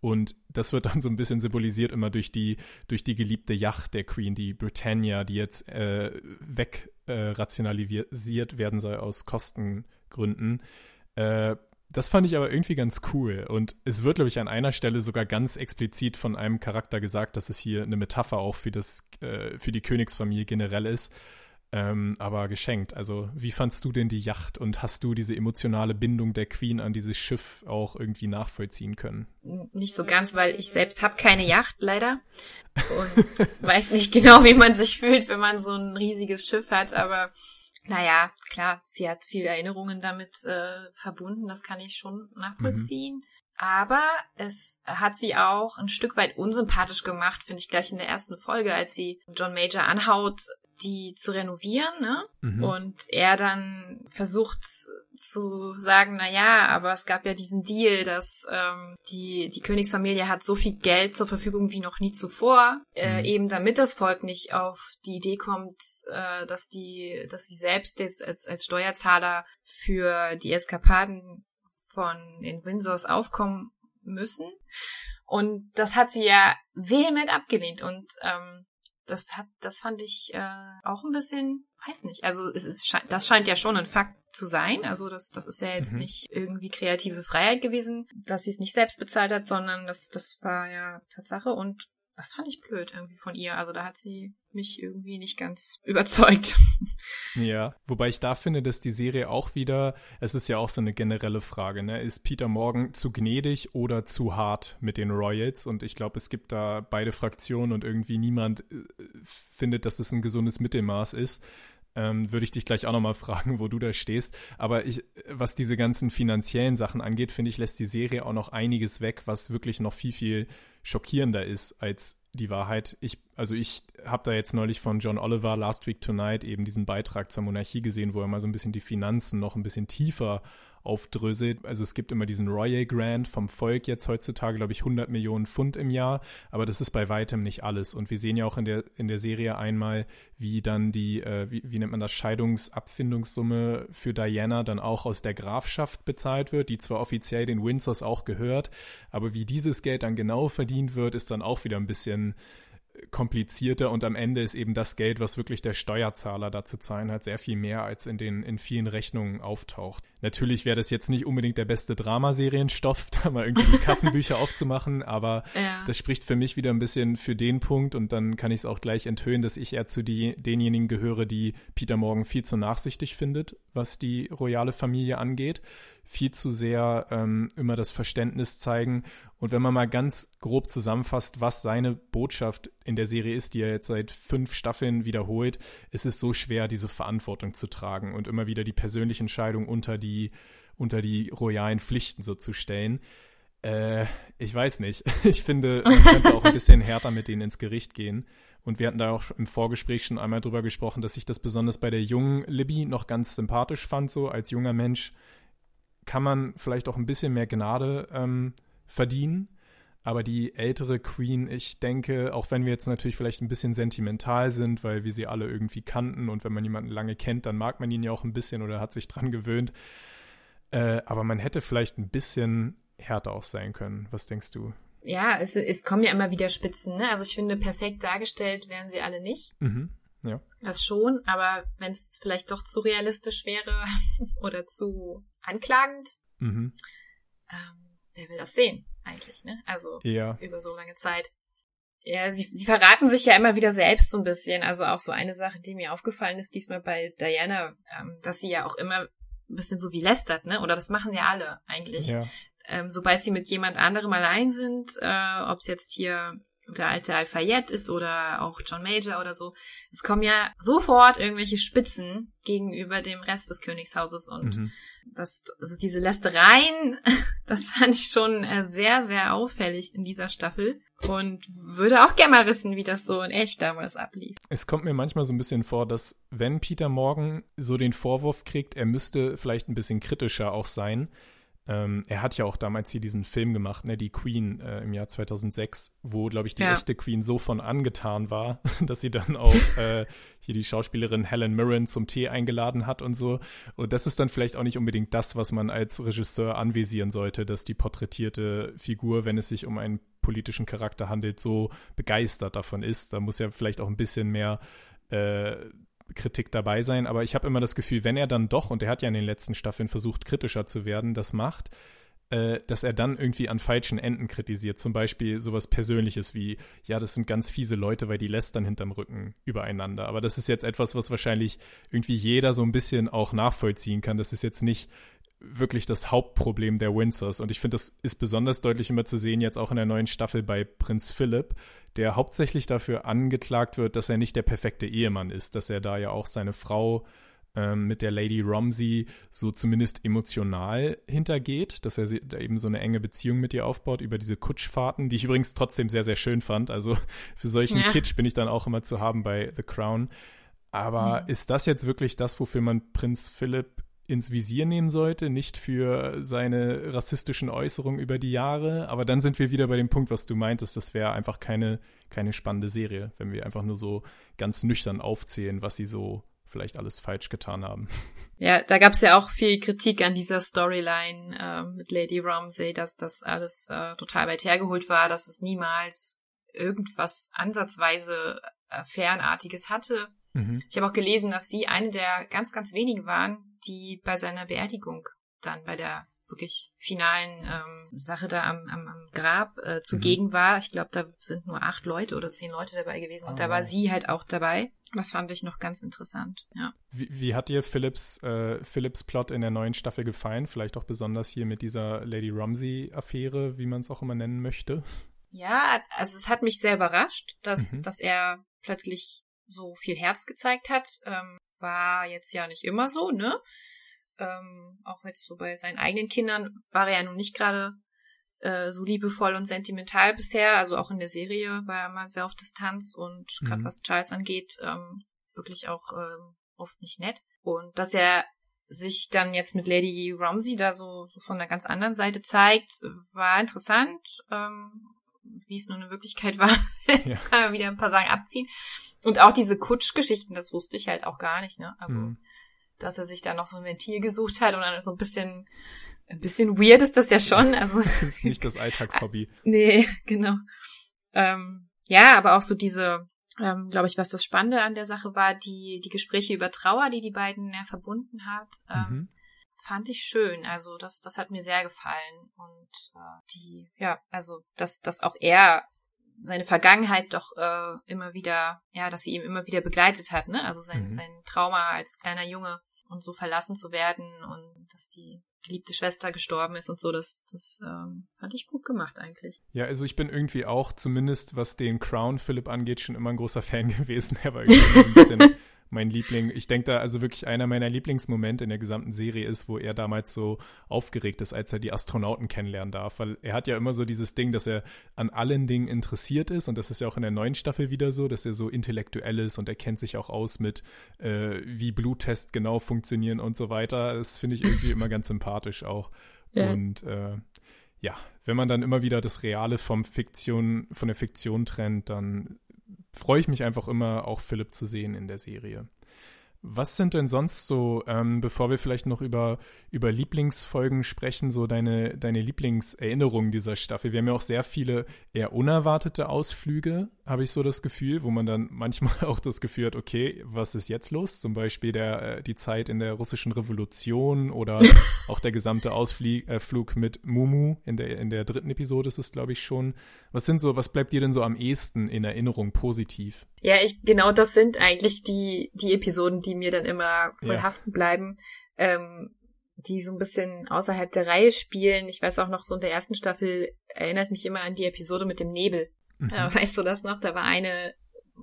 Und das wird dann so ein bisschen symbolisiert immer durch die, durch die geliebte Yacht der Queen, die Britannia, die jetzt äh, wegrationalisiert äh, werden soll aus Kostengründen. Äh, das fand ich aber irgendwie ganz cool. Und es wird, glaube ich, an einer Stelle sogar ganz explizit von einem Charakter gesagt, dass es hier eine Metapher auch für, das, äh, für die Königsfamilie generell ist ähm, aber geschenkt. Also, wie fandst du denn die Yacht und hast du diese emotionale Bindung der Queen an dieses Schiff auch irgendwie nachvollziehen können? Nicht so ganz, weil ich selbst habe keine Yacht, leider. Und weiß nicht genau, wie man sich fühlt, wenn man so ein riesiges Schiff hat, aber naja, klar, sie hat viele Erinnerungen damit äh, verbunden, das kann ich schon nachvollziehen. Mhm. Aber es hat sie auch ein Stück weit unsympathisch gemacht, finde ich gleich in der ersten Folge, als sie John Major anhaut, die zu renovieren, ne? Mhm. Und er dann versucht zu sagen, na ja, aber es gab ja diesen Deal, dass ähm, die die Königsfamilie hat so viel Geld zur Verfügung wie noch nie zuvor, äh, mhm. eben damit das Volk nicht auf die Idee kommt, äh, dass die, dass sie selbst jetzt als als Steuerzahler für die Eskapaden von den Windsors aufkommen müssen. Und das hat sie ja vehement abgelehnt und ähm, das hat, das fand ich äh, auch ein bisschen, weiß nicht. Also es ist, das scheint ja schon ein Fakt zu sein. Also das, das ist ja jetzt mhm. nicht irgendwie kreative Freiheit gewesen, dass sie es nicht selbst bezahlt hat, sondern das, das war ja Tatsache und das fand ich blöd irgendwie von ihr. Also da hat sie mich irgendwie nicht ganz überzeugt. Ja, wobei ich da finde, dass die Serie auch wieder, es ist ja auch so eine generelle Frage, ne? Ist Peter Morgan zu gnädig oder zu hart mit den Royals? Und ich glaube, es gibt da beide Fraktionen und irgendwie niemand äh, findet, dass es ein gesundes Mittelmaß ist. Ähm, würde ich dich gleich auch nochmal fragen, wo du da stehst. Aber ich, was diese ganzen finanziellen Sachen angeht, finde ich, lässt die Serie auch noch einiges weg, was wirklich noch viel, viel schockierender ist als die Wahrheit. Ich, also ich habe da jetzt neulich von John Oliver Last Week Tonight eben diesen Beitrag zur Monarchie gesehen, wo er mal so ein bisschen die Finanzen noch ein bisschen tiefer aufdröselt. Also es gibt immer diesen Royal Grant vom Volk jetzt heutzutage, glaube ich, 100 Millionen Pfund im Jahr, aber das ist bei weitem nicht alles. Und wir sehen ja auch in der, in der Serie einmal, wie dann die, äh, wie, wie nennt man das, Scheidungsabfindungssumme für Diana dann auch aus der Grafschaft bezahlt wird, die zwar offiziell den Windsors auch gehört, aber wie dieses Geld dann genau verdient wird, ist dann auch wieder ein bisschen komplizierter und am Ende ist eben das Geld, was wirklich der Steuerzahler da zu zahlen hat, sehr viel mehr als in den in vielen Rechnungen auftaucht. Natürlich wäre das jetzt nicht unbedingt der beste Dramaserienstoff, da mal irgendwie die Kassenbücher aufzumachen, aber ja. das spricht für mich wieder ein bisschen für den Punkt und dann kann ich es auch gleich enthüllen, dass ich eher zu die, denjenigen gehöre, die Peter Morgan viel zu nachsichtig findet, was die royale Familie angeht viel zu sehr ähm, immer das Verständnis zeigen. Und wenn man mal ganz grob zusammenfasst, was seine Botschaft in der Serie ist, die er jetzt seit fünf Staffeln wiederholt, ist es so schwer, diese Verantwortung zu tragen und immer wieder die persönliche Entscheidung unter die, unter die royalen Pflichten so zu stellen. Äh, ich weiß nicht. Ich finde, man könnte auch ein bisschen härter mit denen ins Gericht gehen. Und wir hatten da auch im Vorgespräch schon einmal drüber gesprochen, dass ich das besonders bei der jungen Libby noch ganz sympathisch fand, so als junger Mensch kann man vielleicht auch ein bisschen mehr Gnade ähm, verdienen. Aber die ältere Queen, ich denke, auch wenn wir jetzt natürlich vielleicht ein bisschen sentimental sind, weil wir sie alle irgendwie kannten und wenn man jemanden lange kennt, dann mag man ihn ja auch ein bisschen oder hat sich dran gewöhnt. Äh, aber man hätte vielleicht ein bisschen härter auch sein können. Was denkst du? Ja, es, es kommen ja immer wieder Spitzen. Ne? Also ich finde, perfekt dargestellt wären sie alle nicht. Mhm. Ja. Das schon, aber wenn es vielleicht doch zu realistisch wäre oder zu anklagend, mhm. ähm, wer will das sehen eigentlich, ne? Also ja. über so lange Zeit. Ja, sie, sie verraten sich ja immer wieder selbst so ein bisschen. Also auch so eine Sache, die mir aufgefallen ist diesmal bei Diana, ähm, dass sie ja auch immer ein bisschen so wie lästert, ne? Oder das machen ja alle eigentlich. Ja. Ähm, sobald sie mit jemand anderem allein sind, äh, ob es jetzt hier der alte Alfayette ist oder auch John Major oder so, es kommen ja sofort irgendwelche Spitzen gegenüber dem Rest des Königshauses und mhm. Das, also diese Lästereien, das fand ich schon äh, sehr, sehr auffällig in dieser Staffel und würde auch gerne mal wissen, wie das so in echt damals ablief. Es kommt mir manchmal so ein bisschen vor, dass wenn Peter Morgan so den Vorwurf kriegt, er müsste vielleicht ein bisschen kritischer auch sein, Ähm, er hat ja auch damals hier diesen Film gemacht, ne, die Queen äh, im Jahr 2006, wo, glaube ich, die ja. echte Queen so von angetan war, dass sie dann auch äh, hier die Schauspielerin Helen Mirren zum Tee eingeladen hat und so. Und das ist dann vielleicht auch nicht unbedingt das, was man als Regisseur anvisieren sollte, dass die porträtierte Figur, wenn es sich um einen politischen Charakter handelt, so begeistert davon ist. Da muss ja vielleicht auch ein bisschen mehr äh, Kritik dabei sein, aber ich habe immer das Gefühl, wenn er dann doch, und er hat ja in den letzten Staffeln versucht, kritischer zu werden, das macht, äh, dass er dann irgendwie an falschen Enden kritisiert. Zum Beispiel sowas Persönliches wie, ja, das sind ganz fiese Leute, weil die lästern hinterm Rücken übereinander. Aber das ist jetzt etwas, was wahrscheinlich irgendwie jeder so ein bisschen auch nachvollziehen kann. Das ist jetzt nicht wirklich das Hauptproblem der Windsors. Und ich finde, das ist besonders deutlich immer zu sehen, jetzt auch in der neuen Staffel bei Prinz Philipp, der hauptsächlich dafür angeklagt wird, dass er nicht der perfekte Ehemann ist, dass er da ja auch seine Frau ähm, mit der Lady Romsey so zumindest emotional hintergeht, dass er da eben so eine enge Beziehung mit ihr aufbaut über diese Kutschfahrten, die ich übrigens trotzdem sehr, sehr schön fand. Also für solchen ja. Kitsch bin ich dann auch immer zu haben bei The Crown. Aber mhm. ist das jetzt wirklich das, wofür man Prinz Philipp ins Visier nehmen sollte, nicht für seine rassistischen Äußerungen über die Jahre. Aber dann sind wir wieder bei dem Punkt, was du meintest, das wäre einfach keine, keine spannende Serie, wenn wir einfach nur so ganz nüchtern aufzählen, was sie so vielleicht alles falsch getan haben. Ja, da gab es ja auch viel Kritik an dieser Storyline äh, mit Lady Romsey, dass das alles äh, total weit hergeholt war, dass es niemals irgendwas ansatzweise äh, Fernartiges hatte. Mhm. Ich habe auch gelesen, dass sie eine der ganz, ganz wenigen waren, die bei seiner Beerdigung dann bei der wirklich finalen ähm, Sache da am, am, am Grab äh, zugegen mhm. war. Ich glaube, da sind nur acht Leute oder zehn Leute dabei gewesen und oh. da war sie halt auch dabei. Das fand ich noch ganz interessant, ja. Wie, wie hat dir Philips, äh, Philips Plot in der neuen Staffel gefallen? Vielleicht auch besonders hier mit dieser Lady Romsey-Affäre, wie man es auch immer nennen möchte? Ja, also es hat mich sehr überrascht, dass, mhm. dass er plötzlich so viel Herz gezeigt hat. Ähm, war jetzt ja nicht immer so, ne? Ähm, auch jetzt so bei seinen eigenen Kindern war er ja nun nicht gerade äh, so liebevoll und sentimental bisher. Also auch in der Serie war er mal sehr auf Distanz und mhm. gerade was Charles angeht, ähm, wirklich auch ähm, oft nicht nett. Und dass er sich dann jetzt mit Lady Romsey da so, so von einer ganz anderen Seite zeigt, war interessant. Ähm, wie es nur eine Wirklichkeit war, ja. kann man wieder ein paar Sachen abziehen. Und auch diese Kutschgeschichten, das wusste ich halt auch gar nicht, ne? Also, mhm. dass er sich da noch so ein Ventil gesucht hat und dann so ein bisschen, ein bisschen weird ist das ja schon. Also das ist nicht das Alltagshobby. nee, genau. Ähm, ja, aber auch so diese, ähm, glaube ich, was das Spannende an der Sache war, die, die Gespräche über Trauer, die die beiden ja verbunden hat. Ähm, mhm fand ich schön. Also das, das hat mir sehr gefallen. Und äh, die, ja, also dass, dass auch er seine Vergangenheit doch äh, immer wieder, ja, dass sie ihm immer wieder begleitet hat, ne? Also sein, mhm. sein Trauma als kleiner Junge und so verlassen zu werden und dass die geliebte Schwester gestorben ist und so, das, das ähm, fand ich gut gemacht eigentlich. Ja, also ich bin irgendwie auch, zumindest was den Crown Philipp angeht, schon immer ein großer Fan gewesen. Er war irgendwie ein bisschen mein Liebling. Ich denke da also wirklich einer meiner Lieblingsmomente in der gesamten Serie ist, wo er damals so aufgeregt ist, als er die Astronauten kennenlernen darf, weil er hat ja immer so dieses Ding, dass er an allen Dingen interessiert ist und das ist ja auch in der neuen Staffel wieder so, dass er so intellektuell ist und er kennt sich auch aus mit, äh, wie Bluttests genau funktionieren und so weiter. Das finde ich irgendwie immer ganz sympathisch auch. Ja. Und äh, ja, wenn man dann immer wieder das Reale vom Fiktion, von der Fiktion trennt, dann freue ich mich einfach immer, auch Philipp zu sehen in der Serie. Was sind denn sonst so, ähm, bevor wir vielleicht noch über, über Lieblingsfolgen sprechen, so deine, deine Lieblingserinnerungen dieser Staffel? Wir haben ja auch sehr viele eher unerwartete Ausflüge, habe ich so das Gefühl, wo man dann manchmal auch das Gefühl hat, okay, was ist jetzt los? Zum Beispiel der, äh, die Zeit in der russischen Revolution oder auch der gesamte Ausflug äh, mit Mumu in der, in der dritten Episode ist es, glaube ich, schon. Was sind so, was bleibt dir denn so am ehesten in Erinnerung positiv? Ja, ich, genau das sind eigentlich die, die Episoden, die mir dann immer voll ja. haften bleiben, ähm, die so ein bisschen außerhalb der Reihe spielen. Ich weiß auch noch, so in der ersten Staffel erinnert mich immer an die Episode mit dem Nebel. Mhm. Äh, weißt du das noch? Da war eine,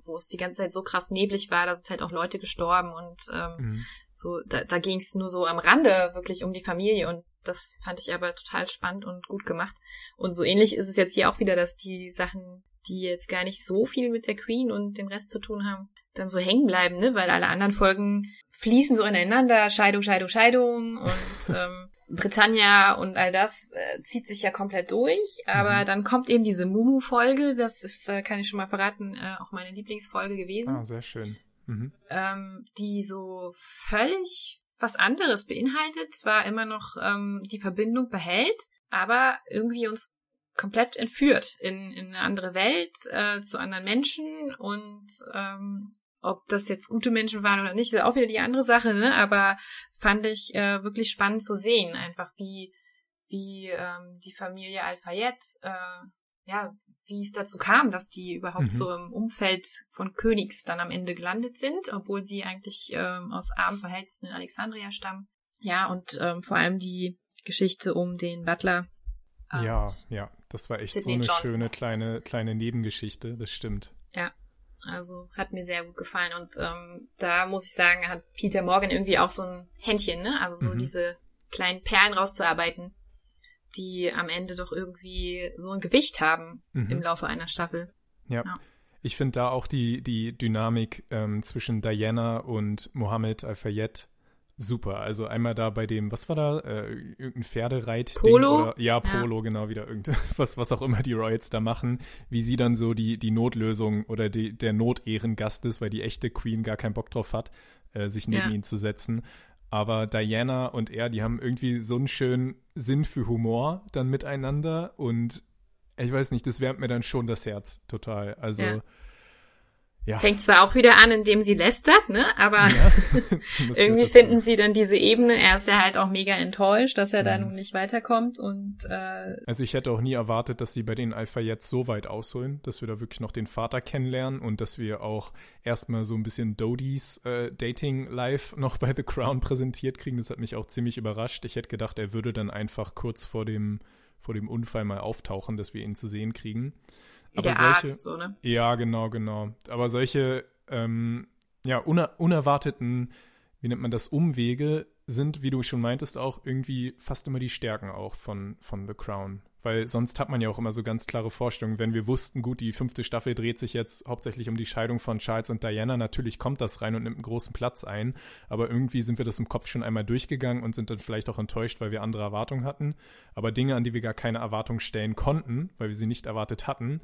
wo es die ganze Zeit so krass neblig war, da sind halt auch Leute gestorben und ähm, mhm. so, da, da ging es nur so am Rande wirklich um die Familie und das fand ich aber total spannend und gut gemacht. Und so ähnlich ist es jetzt hier auch wieder, dass die Sachen, die jetzt gar nicht so viel mit der Queen und dem Rest zu tun haben, dann so hängen bleiben, ne? Weil alle anderen Folgen fließen so ineinander, Scheidung, Scheidung, Scheidung und ähm, Britannia und all das äh, zieht sich ja komplett durch, aber mhm. dann kommt eben diese Mumu-Folge, das ist, äh, kann ich schon mal verraten, äh, auch meine Lieblingsfolge gewesen. Ah, sehr schön. Mhm. Ähm, die so völlig was anderes beinhaltet, zwar immer noch ähm, die Verbindung behält, aber irgendwie uns komplett entführt in, in eine andere Welt, äh, zu anderen Menschen und ähm, ob das jetzt gute Menschen waren oder nicht, ist auch wieder die andere Sache, ne? Aber fand ich äh, wirklich spannend zu sehen, einfach wie wie ähm, die Familie Al-Fayed, äh, ja, wie es dazu kam, dass die überhaupt mhm. so im Umfeld von Königs dann am Ende gelandet sind, obwohl sie eigentlich ähm, aus armen Verhältnissen in Alexandria stammen. Ja, und ähm, vor allem die Geschichte um den Butler. Ähm, ja, ja, das war echt Sydney so eine Johnson. schöne kleine kleine Nebengeschichte, das stimmt. Ja, also hat mir sehr gut gefallen. Und ähm, da muss ich sagen, hat Peter Morgan irgendwie auch so ein Händchen, ne? Also so mhm. diese kleinen Perlen rauszuarbeiten, die am Ende doch irgendwie so ein Gewicht haben mhm. im Laufe einer Staffel. Ja. ja. Ich finde da auch die, die Dynamik ähm, zwischen Diana und Mohammed Al-Fayed super. Also einmal da bei dem, was war da? Äh, irgendein Pferdereit. Polo? Oder, ja, Polo, ja. genau, wieder irgendwas, was auch immer die Royals da machen, wie sie dann so die, die Notlösung oder die, der Notehrengast ist, weil die echte Queen gar keinen Bock drauf hat, äh, sich neben ja. ihn zu setzen. Aber Diana und er, die haben irgendwie so einen schönen Sinn für Humor dann miteinander und ich weiß nicht, das wärmt mir dann schon das Herz total. Also ja. Ja. Fängt zwar auch wieder an, indem sie lästert, ne? Aber ja, irgendwie finden sie dann diese Ebene. Er ist ja halt auch mega enttäuscht, dass er mhm. da nun nicht weiterkommt. Und äh, also ich hätte auch nie erwartet, dass sie bei den Alpha jetzt so weit ausholen, dass wir da wirklich noch den Vater kennenlernen und dass wir auch erstmal so ein bisschen Dodis äh, Dating Live noch bei The Crown präsentiert kriegen. Das hat mich auch ziemlich überrascht. Ich hätte gedacht, er würde dann einfach kurz vor dem vor dem Unfall mal auftauchen, dass wir ihn zu sehen kriegen. Aber der solche, Arzt, so, ne? Ja, genau, genau. Aber solche, ähm, ja, uner unerwarteten, wie nennt man das, Umwege sind, wie du schon meintest, auch irgendwie fast immer die Stärken auch von, von The Crown. Weil sonst hat man ja auch immer so ganz klare Vorstellungen. Wenn wir wussten, gut, die fünfte Staffel dreht sich jetzt hauptsächlich um die Scheidung von Charles und Diana, natürlich kommt das rein und nimmt einen großen Platz ein. Aber irgendwie sind wir das im Kopf schon einmal durchgegangen und sind dann vielleicht auch enttäuscht, weil wir andere Erwartungen hatten. Aber Dinge, an die wir gar keine Erwartung stellen konnten, weil wir sie nicht erwartet hatten,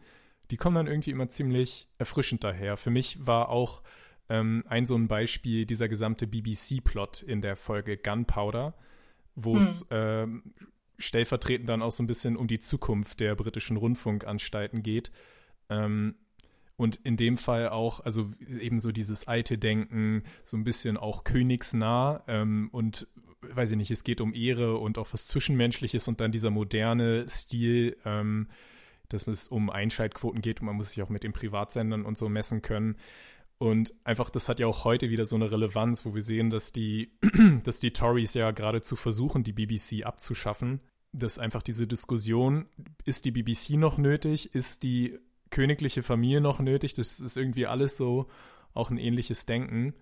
die kommen dann irgendwie immer ziemlich erfrischend daher. Für mich war auch ähm, ein so ein Beispiel dieser gesamte BBC-Plot in der Folge Gunpowder, wo es hm. äh, stellvertretend dann auch so ein bisschen um die Zukunft der britischen Rundfunkanstalten geht. Ähm, und in dem Fall auch, also eben so dieses alte Denken, so ein bisschen auch königsnah ähm, und weiß ich nicht, es geht um Ehre und auch was Zwischenmenschliches und dann dieser moderne Stil, ähm, dass es um Einschaltquoten geht und man muss sich auch mit den Privatsendern und so messen können. Und einfach, das hat ja auch heute wieder so eine Relevanz, wo wir sehen, dass die, dass die Tories ja geradezu versuchen, die BBC abzuschaffen. Dass einfach diese Diskussion, ist die BBC noch nötig? Ist die königliche Familie noch nötig? Das ist irgendwie alles so auch ein ähnliches Denken.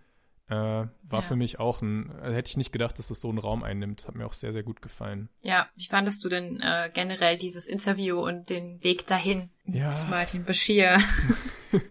Äh, war ja. für mich auch ein, äh, hätte ich nicht gedacht, dass das so einen Raum einnimmt. Hat mir auch sehr, sehr gut gefallen. Ja, wie fandest du denn äh, generell dieses Interview und den Weg dahin ja. mit Martin Bashir?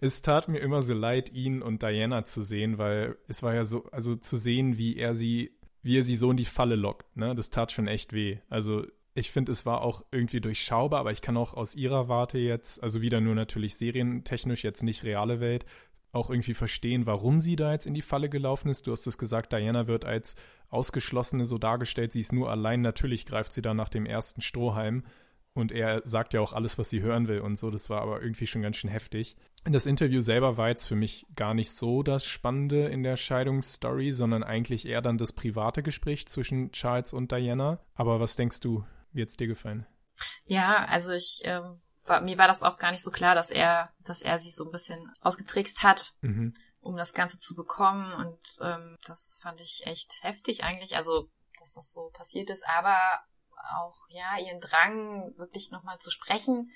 es tat mir immer so leid, ihn und Diana zu sehen, weil es war ja so, also zu sehen, wie er sie, wie er sie so in die Falle lockt, ne, das tat schon echt weh. Also ich finde, es war auch irgendwie durchschaubar, aber ich kann auch aus ihrer Warte jetzt, also wieder nur natürlich serientechnisch, jetzt nicht reale Welt, auch irgendwie verstehen, warum sie da jetzt in die Falle gelaufen ist. Du hast es gesagt, Diana wird als Ausgeschlossene so dargestellt, sie ist nur allein. Natürlich greift sie da nach dem ersten Strohhalm und er sagt ja auch alles, was sie hören will und so. Das war aber irgendwie schon ganz schön heftig. Das Interview selber war jetzt für mich gar nicht so das Spannende in der Scheidungsstory, sondern eigentlich eher dann das private Gespräch zwischen Charles und Diana. Aber was denkst du, wie es dir gefallen? Ja, also ich ähm, war, mir war das auch gar nicht so klar, dass er, dass er sich so ein bisschen ausgetrickst hat, mhm. um das Ganze zu bekommen. Und ähm, das fand ich echt heftig eigentlich. Also, dass das so passiert ist, aber auch ja ihren Drang wirklich nochmal zu sprechen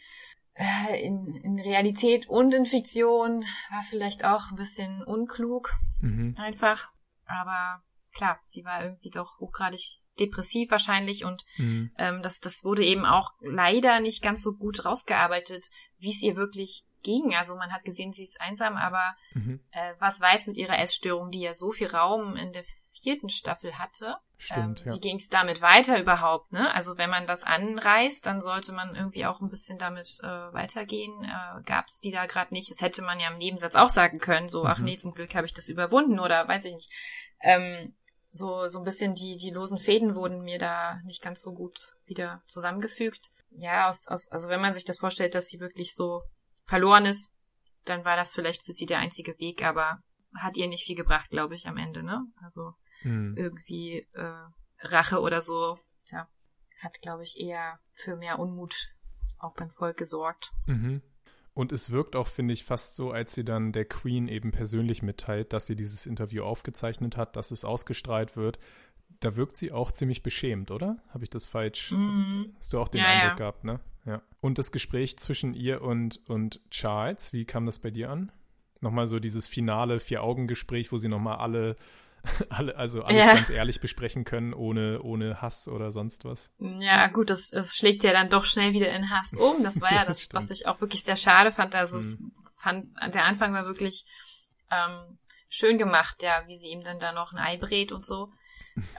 in, in Realität und in Fiktion war vielleicht auch ein bisschen unklug mhm. einfach aber klar sie war irgendwie doch hochgradig depressiv wahrscheinlich und mhm. ähm, das, das wurde eben auch leider nicht ganz so gut rausgearbeitet, wie es ihr wirklich ging. Also man hat gesehen, sie ist einsam, aber mhm. äh, was war jetzt mit ihrer Essstörung, die ja so viel Raum in der vierten Staffel hatte. Stimmt, ähm, ja. Wie ging es damit weiter überhaupt? Ne? Also wenn man das anreißt, dann sollte man irgendwie auch ein bisschen damit äh, weitergehen. Äh, Gab es die da gerade nicht? Das hätte man ja im Nebensatz auch sagen können. So, ach Mhm. nee, zum Glück habe ich das überwunden oder weiß ich nicht. Ähm, so so ein bisschen die die losen Fäden wurden mir da nicht ganz so gut wieder zusammengefügt. Ja, aus, aus, also wenn man sich das vorstellt, dass sie wirklich so verloren ist, dann war das vielleicht für sie der einzige Weg, aber hat ihr nicht viel gebracht, glaube ich, am Ende, ne? Also Hm. irgendwie äh, Rache oder so, ja, hat, glaube ich, eher für mehr Unmut auch beim Volk gesorgt. Mhm. Und es wirkt auch, finde ich, fast so, als sie dann der Queen eben persönlich mitteilt, dass sie dieses Interview aufgezeichnet hat, dass es ausgestrahlt wird. Da wirkt sie auch ziemlich beschämt, oder? Habe ich das falsch? Hast du auch den Mhm. Ja, Eindruck ja. gehabt, ne? Ja. Und das Gespräch zwischen ihr und, und Charles, wie kam das bei dir an? Nochmal so dieses finale Vier-Augen-Gespräch, wo sie nochmal alle, alle, also alles Ja. ganz ehrlich besprechen können, ohne, ohne Hass oder sonst was. Ja, gut, das, das schlägt ja dann doch schnell wieder in Hass um. Das war ja das, was ich auch wirklich sehr schade fand. Also es fand, der Anfang war wirklich ähm, schön gemacht, ja, wie sie ihm dann da noch ein Ei brät und so.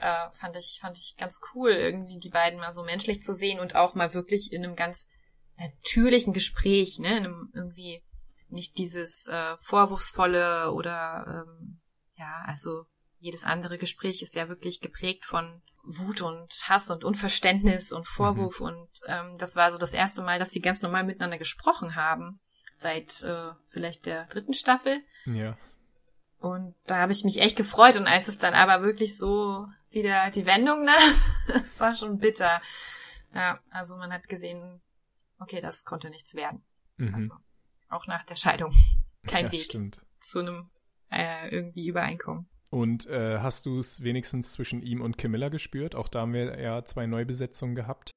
Äh, fand ich, fand ich ganz cool, irgendwie die beiden mal so menschlich zu sehen und auch mal wirklich in einem ganz natürlichen Gespräch, ne, in einem irgendwie nicht dieses äh, vorwurfsvolle oder ähm, ja, also jedes andere Gespräch ist ja wirklich geprägt von Wut und Hass und Unverständnis und Vorwurf und ähm, das war so das erste Mal, dass sie ganz normal miteinander gesprochen haben seit äh, vielleicht der dritten Staffel Ja. und da habe ich mich echt gefreut und als es dann aber wirklich so wieder die Wendung nahm, das war schon bitter. Ja, also man hat gesehen, okay, das konnte nichts werden. Mhm. Also auch nach der Scheidung kein ja, Weg stimmt. zu einem äh, irgendwie Übereinkommen. Und äh, hast du es wenigstens zwischen ihm und Camilla gespürt? Auch da haben wir ja zwei Neubesetzungen gehabt.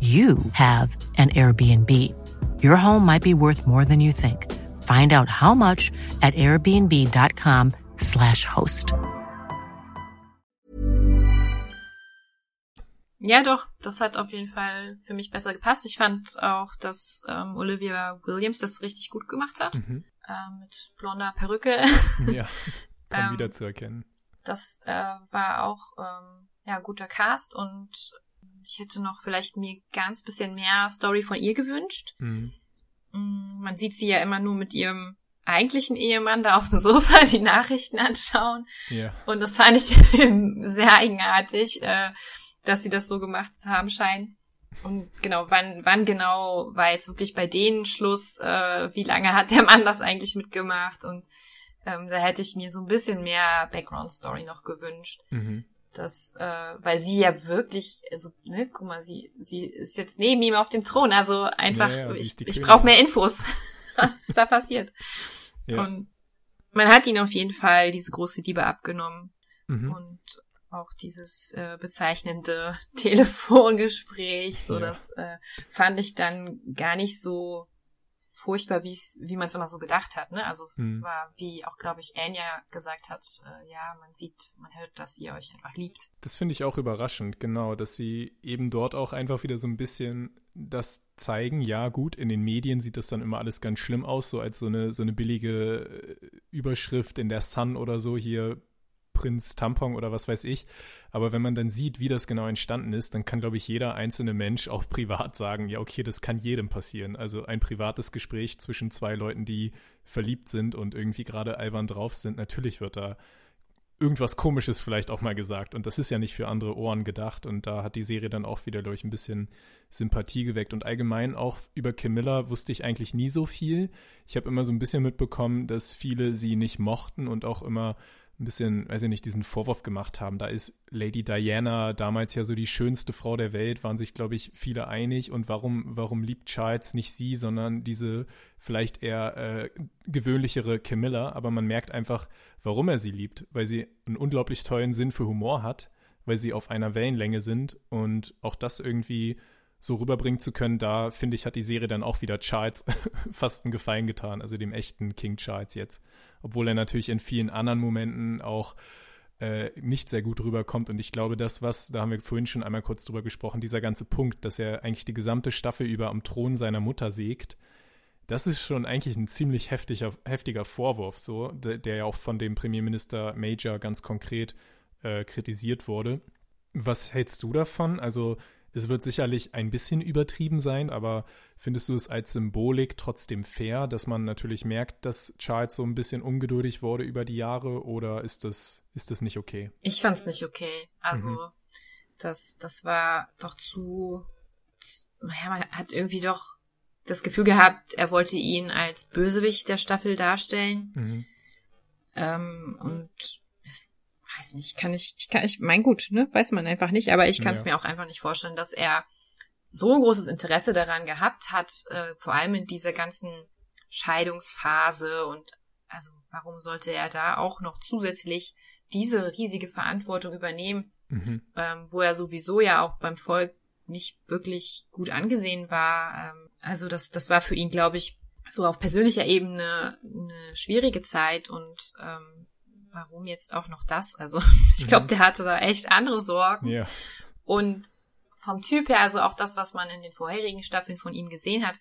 you have an Airbnb. Your home might be worth more than you think. Find out how much at airbnb.com/slash host. Ja, doch, das hat auf jeden Fall für mich besser gepasst. Ich fand auch, dass ähm, Olivia Williams das richtig gut gemacht hat. Mhm. Ähm, mit blonder Perücke. Ja, kaum Ähm, wieder zu erkennen. Das äh, war auch ähm, ja guter Cast und ich hätte noch vielleicht mir ganz bisschen mehr Story von ihr gewünscht. Mhm. Mm, Man sieht sie ja immer nur mit ihrem eigentlichen Ehemann da auf dem Sofa die Nachrichten anschauen. Ja. Und das fand ich sehr eigenartig, äh, dass sie das so gemacht haben scheinen. Und genau, wann, wann genau war jetzt wirklich bei denen Schluss? Äh, wie lange hat der Mann das eigentlich mitgemacht? Und ähm, da hätte ich mir so ein bisschen mehr Background-Story noch gewünscht. Mhm. Das, äh, weil sie ja wirklich, also, ne, guck mal, sie, sie ist jetzt neben ihm auf dem Thron, also einfach, Ja, ja, ich, ich brauche mehr Infos. Was ist da passiert? Ja. Und man hat ihn auf jeden Fall diese große Liebe abgenommen Mhm. und auch dieses äh, bezeichnende Telefongespräch, so das äh, fand ich dann gar nicht so furchtbar, wie es, wie man es immer so gedacht hat. Ne? Also es Mhm. war, wie auch glaube ich Anya gesagt hat, äh, ja, man sieht, man hört, dass ihr euch einfach liebt. Das finde ich auch überraschend, genau, dass sie eben dort auch einfach wieder so ein bisschen das zeigen. Ja, gut, in den Medien sieht das dann immer alles ganz schlimm aus, so als so eine, so eine billige äh, Überschrift in der Sun oder so hier. Prinz Tampon oder was weiß ich. Aber wenn man dann sieht, wie das genau entstanden ist, dann kann, glaube ich, jeder einzelne Mensch auch privat sagen, ja, okay, das kann jedem passieren. Also ein privates Gespräch zwischen zwei Leuten, die verliebt sind und irgendwie gerade albern drauf sind, natürlich wird da irgendwas Komisches vielleicht auch mal gesagt. Und das ist ja nicht für andere Ohren gedacht. Und da hat die Serie dann auch wieder, glaube ich, ein bisschen Sympathie geweckt. Und allgemein auch über Camilla wusste ich eigentlich nie so viel. Ich habe immer so ein bisschen mitbekommen, dass viele sie nicht mochten und auch immer ein bisschen, weiß ich nicht, diesen Vorwurf gemacht haben. Da ist Lady Diana damals ja so die schönste Frau der Welt, waren sich, glaube ich, viele einig. Und warum, warum liebt Charles nicht sie, sondern diese vielleicht eher äh, gewöhnlichere Camilla? Aber man merkt einfach, warum er sie liebt, weil sie einen unglaublich tollen Sinn für Humor hat, weil sie auf einer Wellenlänge sind und auch das irgendwie so rüberbringen zu können, da finde ich, hat die Serie dann auch wieder Charles fast einen Gefallen getan, also dem echten King Charles jetzt. Obwohl er natürlich in vielen anderen Momenten auch äh, nicht sehr gut rüberkommt. Und ich glaube, das, was, da haben wir vorhin schon einmal kurz drüber gesprochen, dieser ganze Punkt, dass er eigentlich die gesamte Staffel über am Thron seiner Mutter sägt, das ist schon eigentlich ein ziemlich heftiger, heftiger Vorwurf, so, der, der ja auch von dem Premierminister Major ganz konkret äh, kritisiert wurde. Was hältst du davon? Also es wird sicherlich ein bisschen übertrieben sein, aber findest du es als Symbolik trotzdem fair, dass man natürlich merkt, dass Charles so ein bisschen ungeduldig wurde über die Jahre oder ist das, ist das nicht okay? Ich fand es nicht okay. Also, mhm. das, das war doch zu, zu, naja, man hat irgendwie doch das Gefühl gehabt, er wollte ihn als Bösewicht der Staffel darstellen. Mhm. Ähm, und es weiß nicht, kann ich, ich kann, ich, mein gut, ne, weiß man einfach nicht, aber ich kann es ja. mir auch einfach nicht vorstellen, dass er so ein großes Interesse daran gehabt hat, äh, vor allem in dieser ganzen Scheidungsphase und also warum sollte er da auch noch zusätzlich diese riesige Verantwortung übernehmen, mhm. ähm, wo er sowieso ja auch beim Volk nicht wirklich gut angesehen war. Ähm, also das, das war für ihn, glaube ich, so auf persönlicher Ebene eine schwierige Zeit und ähm, warum jetzt auch noch das? Also ich glaube, mhm. der hatte da echt andere Sorgen. Ja. Und vom Typ her, also auch das, was man in den vorherigen Staffeln von ihm gesehen hat,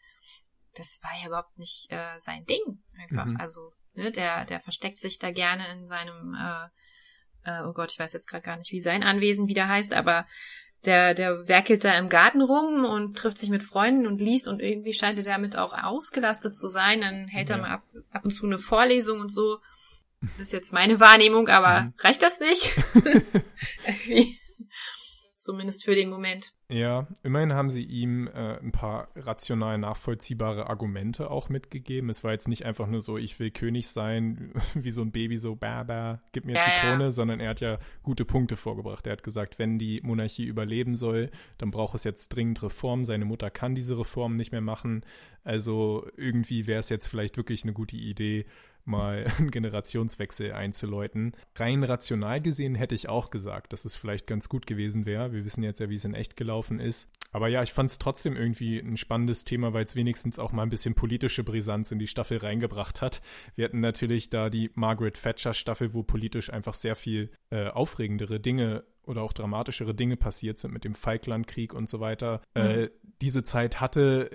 das war ja überhaupt nicht äh, sein Ding. Einfach. Mhm. Also, ne, der, der versteckt sich da gerne in seinem, äh, äh, oh Gott, ich weiß jetzt gerade gar nicht, wie sein Anwesen wieder heißt, aber der, der werkelt da im Garten rum und trifft sich mit Freunden und liest und irgendwie scheint er damit auch ausgelastet zu sein. Dann hält ja. er mal ab, ab und zu eine Vorlesung und so. Das ist jetzt meine Wahrnehmung, aber mhm. reicht das nicht? Zumindest für den Moment. Ja, immerhin haben sie ihm äh, ein paar rational nachvollziehbare Argumente auch mitgegeben. Es war jetzt nicht einfach nur so, ich will König sein, wie so ein Baby, so, bäh, gib mir jetzt ja, die Krone, ja. sondern er hat ja gute Punkte vorgebracht. Er hat gesagt, wenn die Monarchie überleben soll, dann braucht es jetzt dringend Reformen. Seine Mutter kann diese Reformen nicht mehr machen. Also irgendwie wäre es jetzt vielleicht wirklich eine gute Idee, mal einen Generationswechsel einzuläuten. Rein rational gesehen hätte ich auch gesagt, dass es vielleicht ganz gut gewesen wäre. Wir wissen jetzt ja, wie es in echt gelaufen ist. Aber ja, ich fand es trotzdem irgendwie ein spannendes Thema, weil es wenigstens auch mal ein bisschen politische Brisanz in die Staffel reingebracht hat. Wir hatten natürlich da die Margaret Thatcher Staffel, wo politisch einfach sehr viel äh, aufregendere Dinge oder auch dramatischere Dinge passiert sind mit dem Falklandkrieg und so weiter. Mhm. Äh, diese Zeit hatte,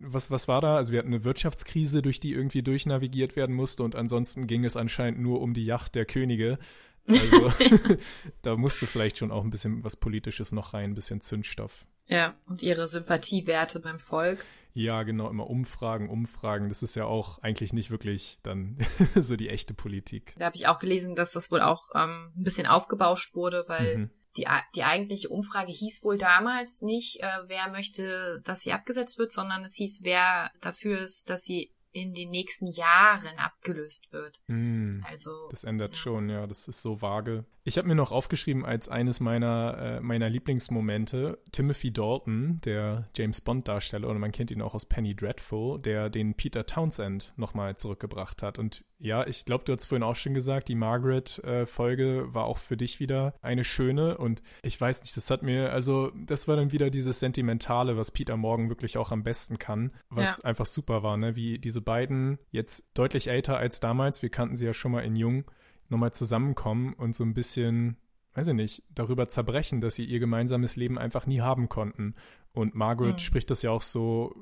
was, was war da? Also wir hatten eine Wirtschaftskrise, durch die irgendwie durchnavigiert werden musste und ansonsten ging es anscheinend nur um die Yacht der Könige. Also da musste vielleicht schon auch ein bisschen was Politisches noch rein, ein bisschen Zündstoff. Ja, und ihre Sympathiewerte beim Volk. Ja, genau, immer Umfragen, Umfragen. Das ist ja auch eigentlich nicht wirklich dann so die echte Politik. Da habe ich auch gelesen, dass das wohl auch ähm, ein bisschen aufgebauscht wurde, weil mhm. die, die eigentliche Umfrage hieß wohl damals nicht, äh, wer möchte, dass sie abgesetzt wird, sondern es hieß, wer dafür ist, dass sie in den nächsten Jahren abgelöst wird. Mm, also das ändert ja. schon, ja, das ist so vage. Ich habe mir noch aufgeschrieben als eines meiner, äh, meiner Lieblingsmomente Timothy Dalton, der James Bond-Darsteller, oder man kennt ihn auch aus Penny Dreadful, der den Peter Townsend nochmal zurückgebracht hat. Und ja, ich glaube, du hast vorhin auch schon gesagt, die Margaret-Folge äh, war auch für dich wieder eine schöne. Und ich weiß nicht, das hat mir, also, das war dann wieder dieses Sentimentale, was Peter Morgan wirklich auch am besten kann, was ja. einfach super war, ne? Wie diese beiden jetzt deutlich älter als damals, wir kannten sie ja schon mal in Jung, nochmal zusammenkommen und so ein bisschen, weiß ich nicht, darüber zerbrechen, dass sie ihr gemeinsames Leben einfach nie haben konnten. Und Margaret mhm. spricht das ja auch so,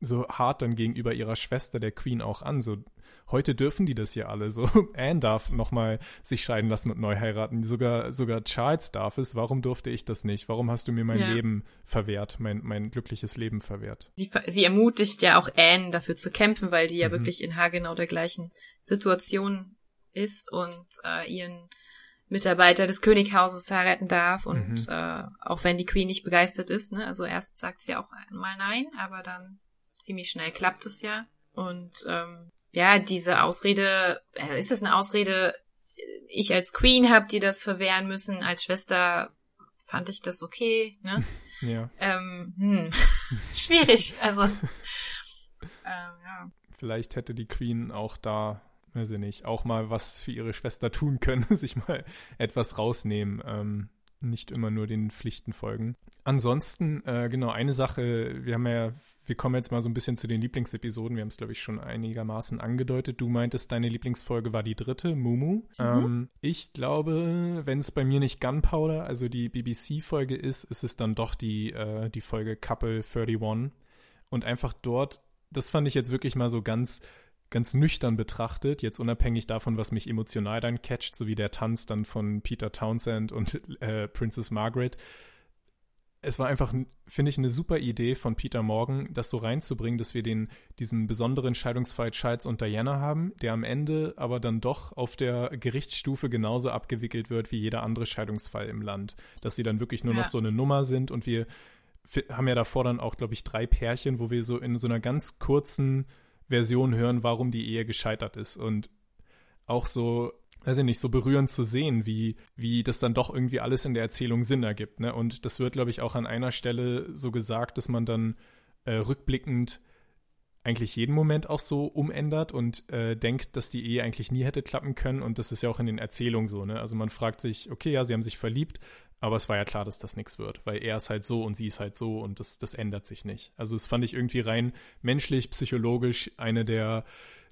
so hart dann gegenüber ihrer Schwester, der Queen, auch an. So, heute dürfen die das ja alle. So, Anne darf nochmal sich scheiden lassen und neu heiraten. Sogar, sogar Charles darf es. Warum durfte ich das nicht? Warum hast du mir mein ja. Leben verwehrt, mein, mein glückliches Leben verwehrt? Sie, sie ermutigt ja auch Anne dafür zu kämpfen, weil die ja mhm. wirklich in haargenau der gleichen Situation ist und äh, ihren Mitarbeiter des Könighauses heiraten darf und mhm. äh, auch wenn die Queen nicht begeistert ist, ne, also erst sagt sie auch mal nein, aber dann ziemlich schnell klappt es ja und ähm, ja diese Ausrede, äh, ist es eine Ausrede? ich als Queen habe dir das verwehren müssen. Als Schwester fand ich das okay, ne? Ja. Ähm, hm. Schwierig, also. Ähm, ja. Vielleicht hätte die Queen auch da, weiß ich nicht, auch mal was für ihre Schwester tun können, sich mal etwas rausnehmen. Ähm, nicht immer nur den Pflichten folgen. Ansonsten, äh, genau, eine Sache, wir haben ja, wir kommen jetzt mal so ein bisschen zu den Lieblingsepisoden. Wir haben es, glaube ich, schon einigermaßen angedeutet. Du meintest, deine Lieblingsfolge war die dritte, Mumu. Mhm. Ähm, ich glaube, wenn es bei mir nicht Gunpowder, also die BBC-Folge ist, ist es dann doch die, äh, die Folge Couple 31. Und einfach dort, das fand ich jetzt wirklich mal so ganz ganz nüchtern betrachtet, jetzt unabhängig davon, was mich emotional dann catcht, so wie der Tanz dann von Peter Townsend und äh, Princess Margaret. Es war einfach, finde ich, eine super Idee von Peter Morgan, das so reinzubringen, dass wir den, diesen besonderen Scheidungsfall Charles und Diana haben, der am Ende aber dann doch auf der Gerichtsstufe genauso abgewickelt wird wie jeder andere Scheidungsfall im Land. Dass sie dann wirklich nur ja. noch so eine Nummer sind und wir haben ja davor dann auch, glaube ich, drei Pärchen, wo wir so in so einer ganz kurzen Version hören, warum die Ehe gescheitert ist. Und auch so, weiß ich nicht, so berührend zu sehen, wie, wie das dann doch irgendwie alles in der Erzählung Sinn ergibt. Ne? Und das wird, glaube ich, auch an einer Stelle so gesagt, dass man dann äh, rückblickend eigentlich jeden Moment auch so umändert und äh, denkt, dass die Ehe eigentlich nie hätte klappen können. Und das ist ja auch in den Erzählungen so. Ne? Also man fragt sich, okay, ja, sie haben sich verliebt, aber es war ja klar, dass das nichts wird, weil er ist halt so und sie ist halt so und das, das ändert sich nicht. Also das fand ich irgendwie rein menschlich, psychologisch eine der,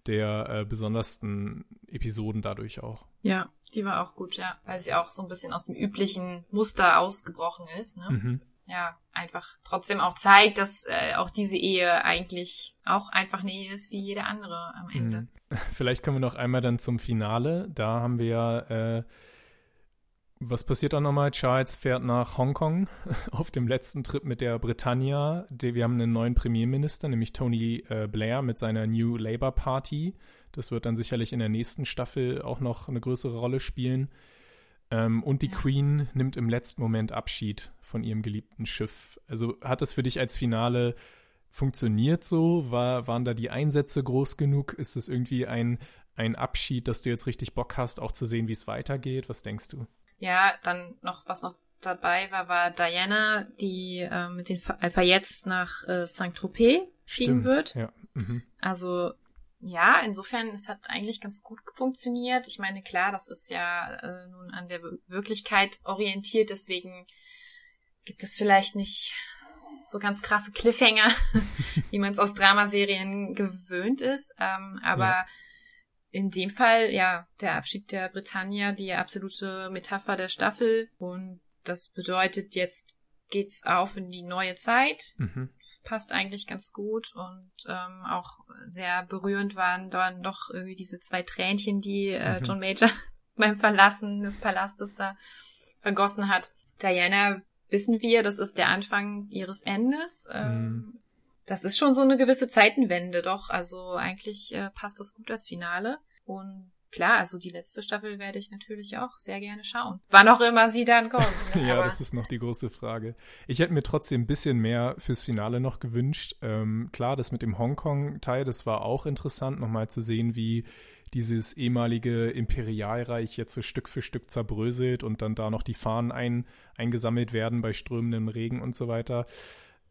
der äh, besondersten Episoden dadurch auch. Ja, die war auch gut, ja, weil sie auch so ein bisschen aus dem üblichen Muster ausgebrochen ist. Ne? Mhm. Ja, einfach trotzdem auch zeigt, dass äh, auch diese Ehe eigentlich auch einfach eine Ehe ist wie jede andere am Ende. Mhm. Vielleicht kommen wir noch einmal dann zum Finale. Da haben wir ja äh, was passiert dann nochmal? Charles fährt nach Hongkong auf dem letzten Trip mit der Britannia. Wir haben einen neuen Premierminister, nämlich Tony äh, Blair mit seiner New Labour Party. Das wird dann sicherlich in der nächsten Staffel auch noch eine größere Rolle spielen. Ähm, und die Queen nimmt im letzten Moment Abschied von ihrem geliebten Schiff. Also hat das für dich als Finale funktioniert so? War, waren da die Einsätze groß genug? Ist es irgendwie ein, ein Abschied, dass du jetzt richtig Bock hast, auch zu sehen, wie es weitergeht? Was denkst du? Ja, dann noch, was noch dabei war, war Diana, die äh, mit den Alpha-Jets nach äh, Saint-Tropez fliegen wird. Ja. Mhm. Also ja, insofern, es hat eigentlich ganz gut funktioniert. Ich meine, klar, das ist ja äh, nun an der Wirklichkeit orientiert, deswegen gibt es vielleicht nicht so ganz krasse Cliffhanger, wie man es aus Dramaserien gewöhnt ist. Ähm, aber ja in dem Fall, ja, der Abschied der Britannia, die absolute Metapher der Staffel. Und das bedeutet, jetzt geht's auf in die neue Zeit. Mhm. Passt eigentlich ganz gut und ähm, auch sehr berührend waren dann doch irgendwie diese zwei Tränchen, die äh, mhm. John Major beim Verlassen des Palastes da vergossen hat. Diana wissen wir, das ist der Anfang ihres Endes. Ähm, mhm das ist schon so eine gewisse Zeitenwende, doch. Also eigentlich äh, passt das gut als Finale. Und klar, also die letzte Staffel werde ich natürlich auch sehr gerne schauen. Wann auch immer sie dann kommt. Ne? ja, das ist noch die große Frage. Ich hätte mir trotzdem ein bisschen mehr fürs Finale noch gewünscht. Ähm, klar, das mit dem Hongkong-Teil, das war auch interessant, nochmal zu sehen, wie dieses ehemalige Imperialreich jetzt so Stück für Stück zerbröselt und dann da noch die Fahnen ein, eingesammelt werden bei strömendem Regen und so weiter.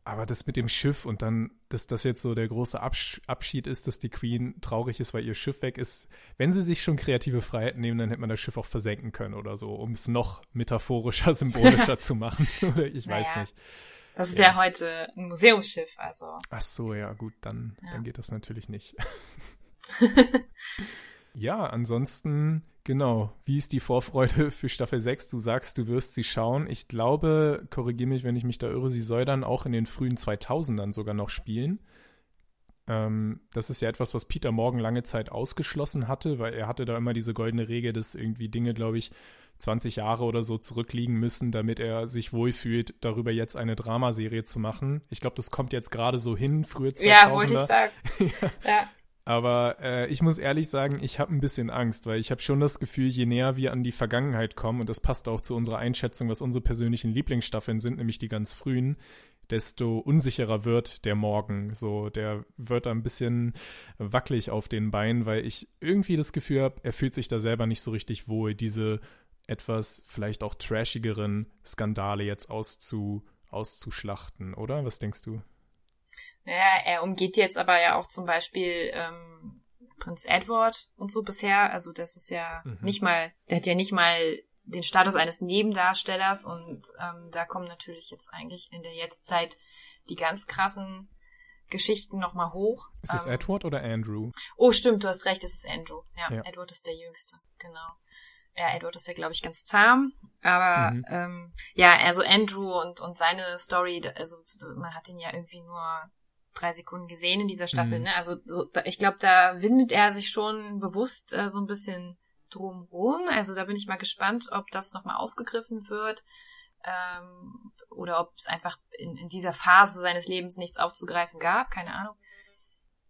Aber das mit dem Schiff und dann, dass das jetzt so der große Absch Abschied ist, dass die Queen traurig ist, weil ihr Schiff weg ist. Wenn sie sich schon kreative Freiheiten nehmen, dann hätte man das Schiff auch versenken können oder so, um es noch metaphorischer, symbolischer zu machen. Ich naja, weiß nicht. Das ist ja. ja. heute ein Museumsschiff, also. Ach so, ja, gut, dann, ja. dann geht das natürlich nicht. ja, ansonsten Genau. Wie ist die Vorfreude für Staffel 6? Du sagst, du wirst sie schauen. Ich glaube, korrigiere mich, wenn ich mich da irre, sie soll dann auch in den frühen 2000ern sogar noch spielen. Ähm, das ist ja etwas, was Peter Morgan lange Zeit ausgeschlossen hatte, weil er hatte da immer diese goldene Regel, dass irgendwie Dinge, glaube ich, 20 Jahre oder so zurückliegen müssen, damit er sich wohlfühlt, darüber jetzt eine Dramaserie zu machen. Ich glaube, das kommt jetzt gerade so hin, früher 2000er. Ja, wollte ich sagen. ja. Aber äh, ich muss ehrlich sagen, ich habe ein bisschen Angst, weil ich habe schon das Gefühl, je näher wir an die Vergangenheit kommen, und das passt auch zu unserer Einschätzung, was unsere persönlichen Lieblingsstaffeln sind, nämlich die ganz frühen, desto unsicherer wird der Morgen. So, der wird ein bisschen wackelig auf den Beinen, weil ich irgendwie das Gefühl habe, er fühlt sich da selber nicht so richtig wohl, diese etwas vielleicht auch trashigeren Skandale jetzt auszu, auszuschlachten, oder? Was denkst du? Naja, er umgeht jetzt aber ja auch zum Beispiel ähm, Prinz Edward und so bisher. Also das ist ja mhm. nicht mal, der hat ja nicht mal den Status eines Nebendarstellers und ähm, da kommen natürlich jetzt eigentlich in der Jetztzeit die ganz krassen Geschichten nochmal hoch. Ist es ähm, Edward oder Andrew? Oh, stimmt, du hast recht, es ist Andrew. Ja, ja, Edward ist der Jüngste, genau. Ja, Edward ist ja, glaube ich, ganz zahm. Aber mhm. ähm, ja, also Andrew und, und seine Story, also man hat ihn ja irgendwie nur drei Sekunden gesehen in dieser Staffel. Mhm. Ne? Also so, da, ich glaube, da windet er sich schon bewusst äh, so ein bisschen drumrum. Also da bin ich mal gespannt, ob das nochmal aufgegriffen wird ähm, oder ob es einfach in, in dieser Phase seines Lebens nichts aufzugreifen gab. Keine Ahnung.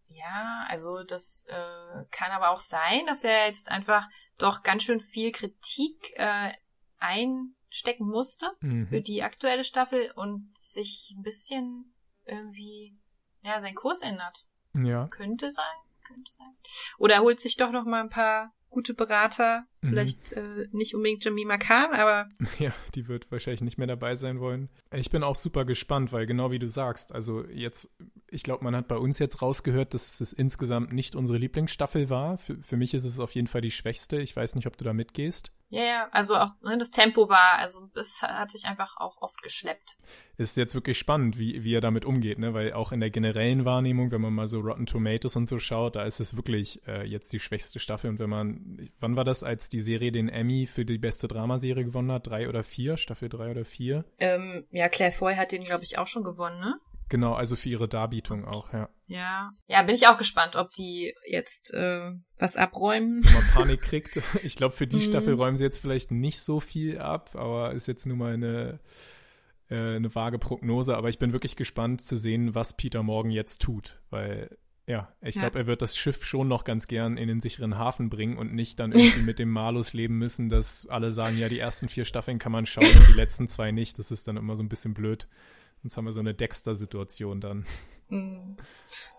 Ja, also das äh, kann aber auch sein, dass er jetzt einfach doch ganz schön viel Kritik äh, einstecken musste mhm. für die aktuelle Staffel und sich ein bisschen irgendwie ja seinen Kurs ändert. Ja. Könnte sein, könnte sein. Oder er holt sich doch noch mal ein paar gute Berater. Mhm. Vielleicht äh, nicht unbedingt Jamima Khan, aber. Ja, die wird wahrscheinlich nicht mehr dabei sein wollen. Ich bin auch super gespannt, weil genau wie du sagst, also jetzt, ich glaube, man hat bei uns jetzt rausgehört, dass es insgesamt nicht unsere Lieblingsstaffel war. Für, für mich ist es auf jeden Fall die schwächste. Ich weiß nicht, ob du da mitgehst. Ja, ja, also auch ne, das Tempo war, also es hat sich einfach auch oft geschleppt. Ist jetzt wirklich spannend, wie, wie er damit umgeht, ne? Weil auch in der generellen Wahrnehmung, wenn man mal so Rotten Tomatoes und so schaut, da ist es wirklich äh, jetzt die schwächste Staffel. Und wenn man, wann war das, als die Serie den Emmy für die beste Dramaserie gewonnen hat? Drei oder vier? Staffel drei oder vier? Ähm, ja, Claire Foy hat den, glaube ich, auch schon gewonnen, ne? Genau, also für ihre Darbietung auch, ja. Ja. Ja, bin ich auch gespannt, ob die jetzt äh, was abräumen. Wenn man Panik kriegt. Ich glaube, für die mhm. Staffel räumen sie jetzt vielleicht nicht so viel ab, aber ist jetzt nur mal eine, äh, eine vage Prognose. Aber ich bin wirklich gespannt zu sehen, was Peter Morgan jetzt tut, weil ja, ich glaube, er wird das Schiff schon noch ganz gern in den sicheren Hafen bringen und nicht dann irgendwie mit dem Malus leben müssen, dass alle sagen, ja, die ersten vier Staffeln kann man schauen und die letzten zwei nicht. Das ist dann immer so ein bisschen blöd. Sonst haben wir so eine Dexter-Situation dann. Mhm.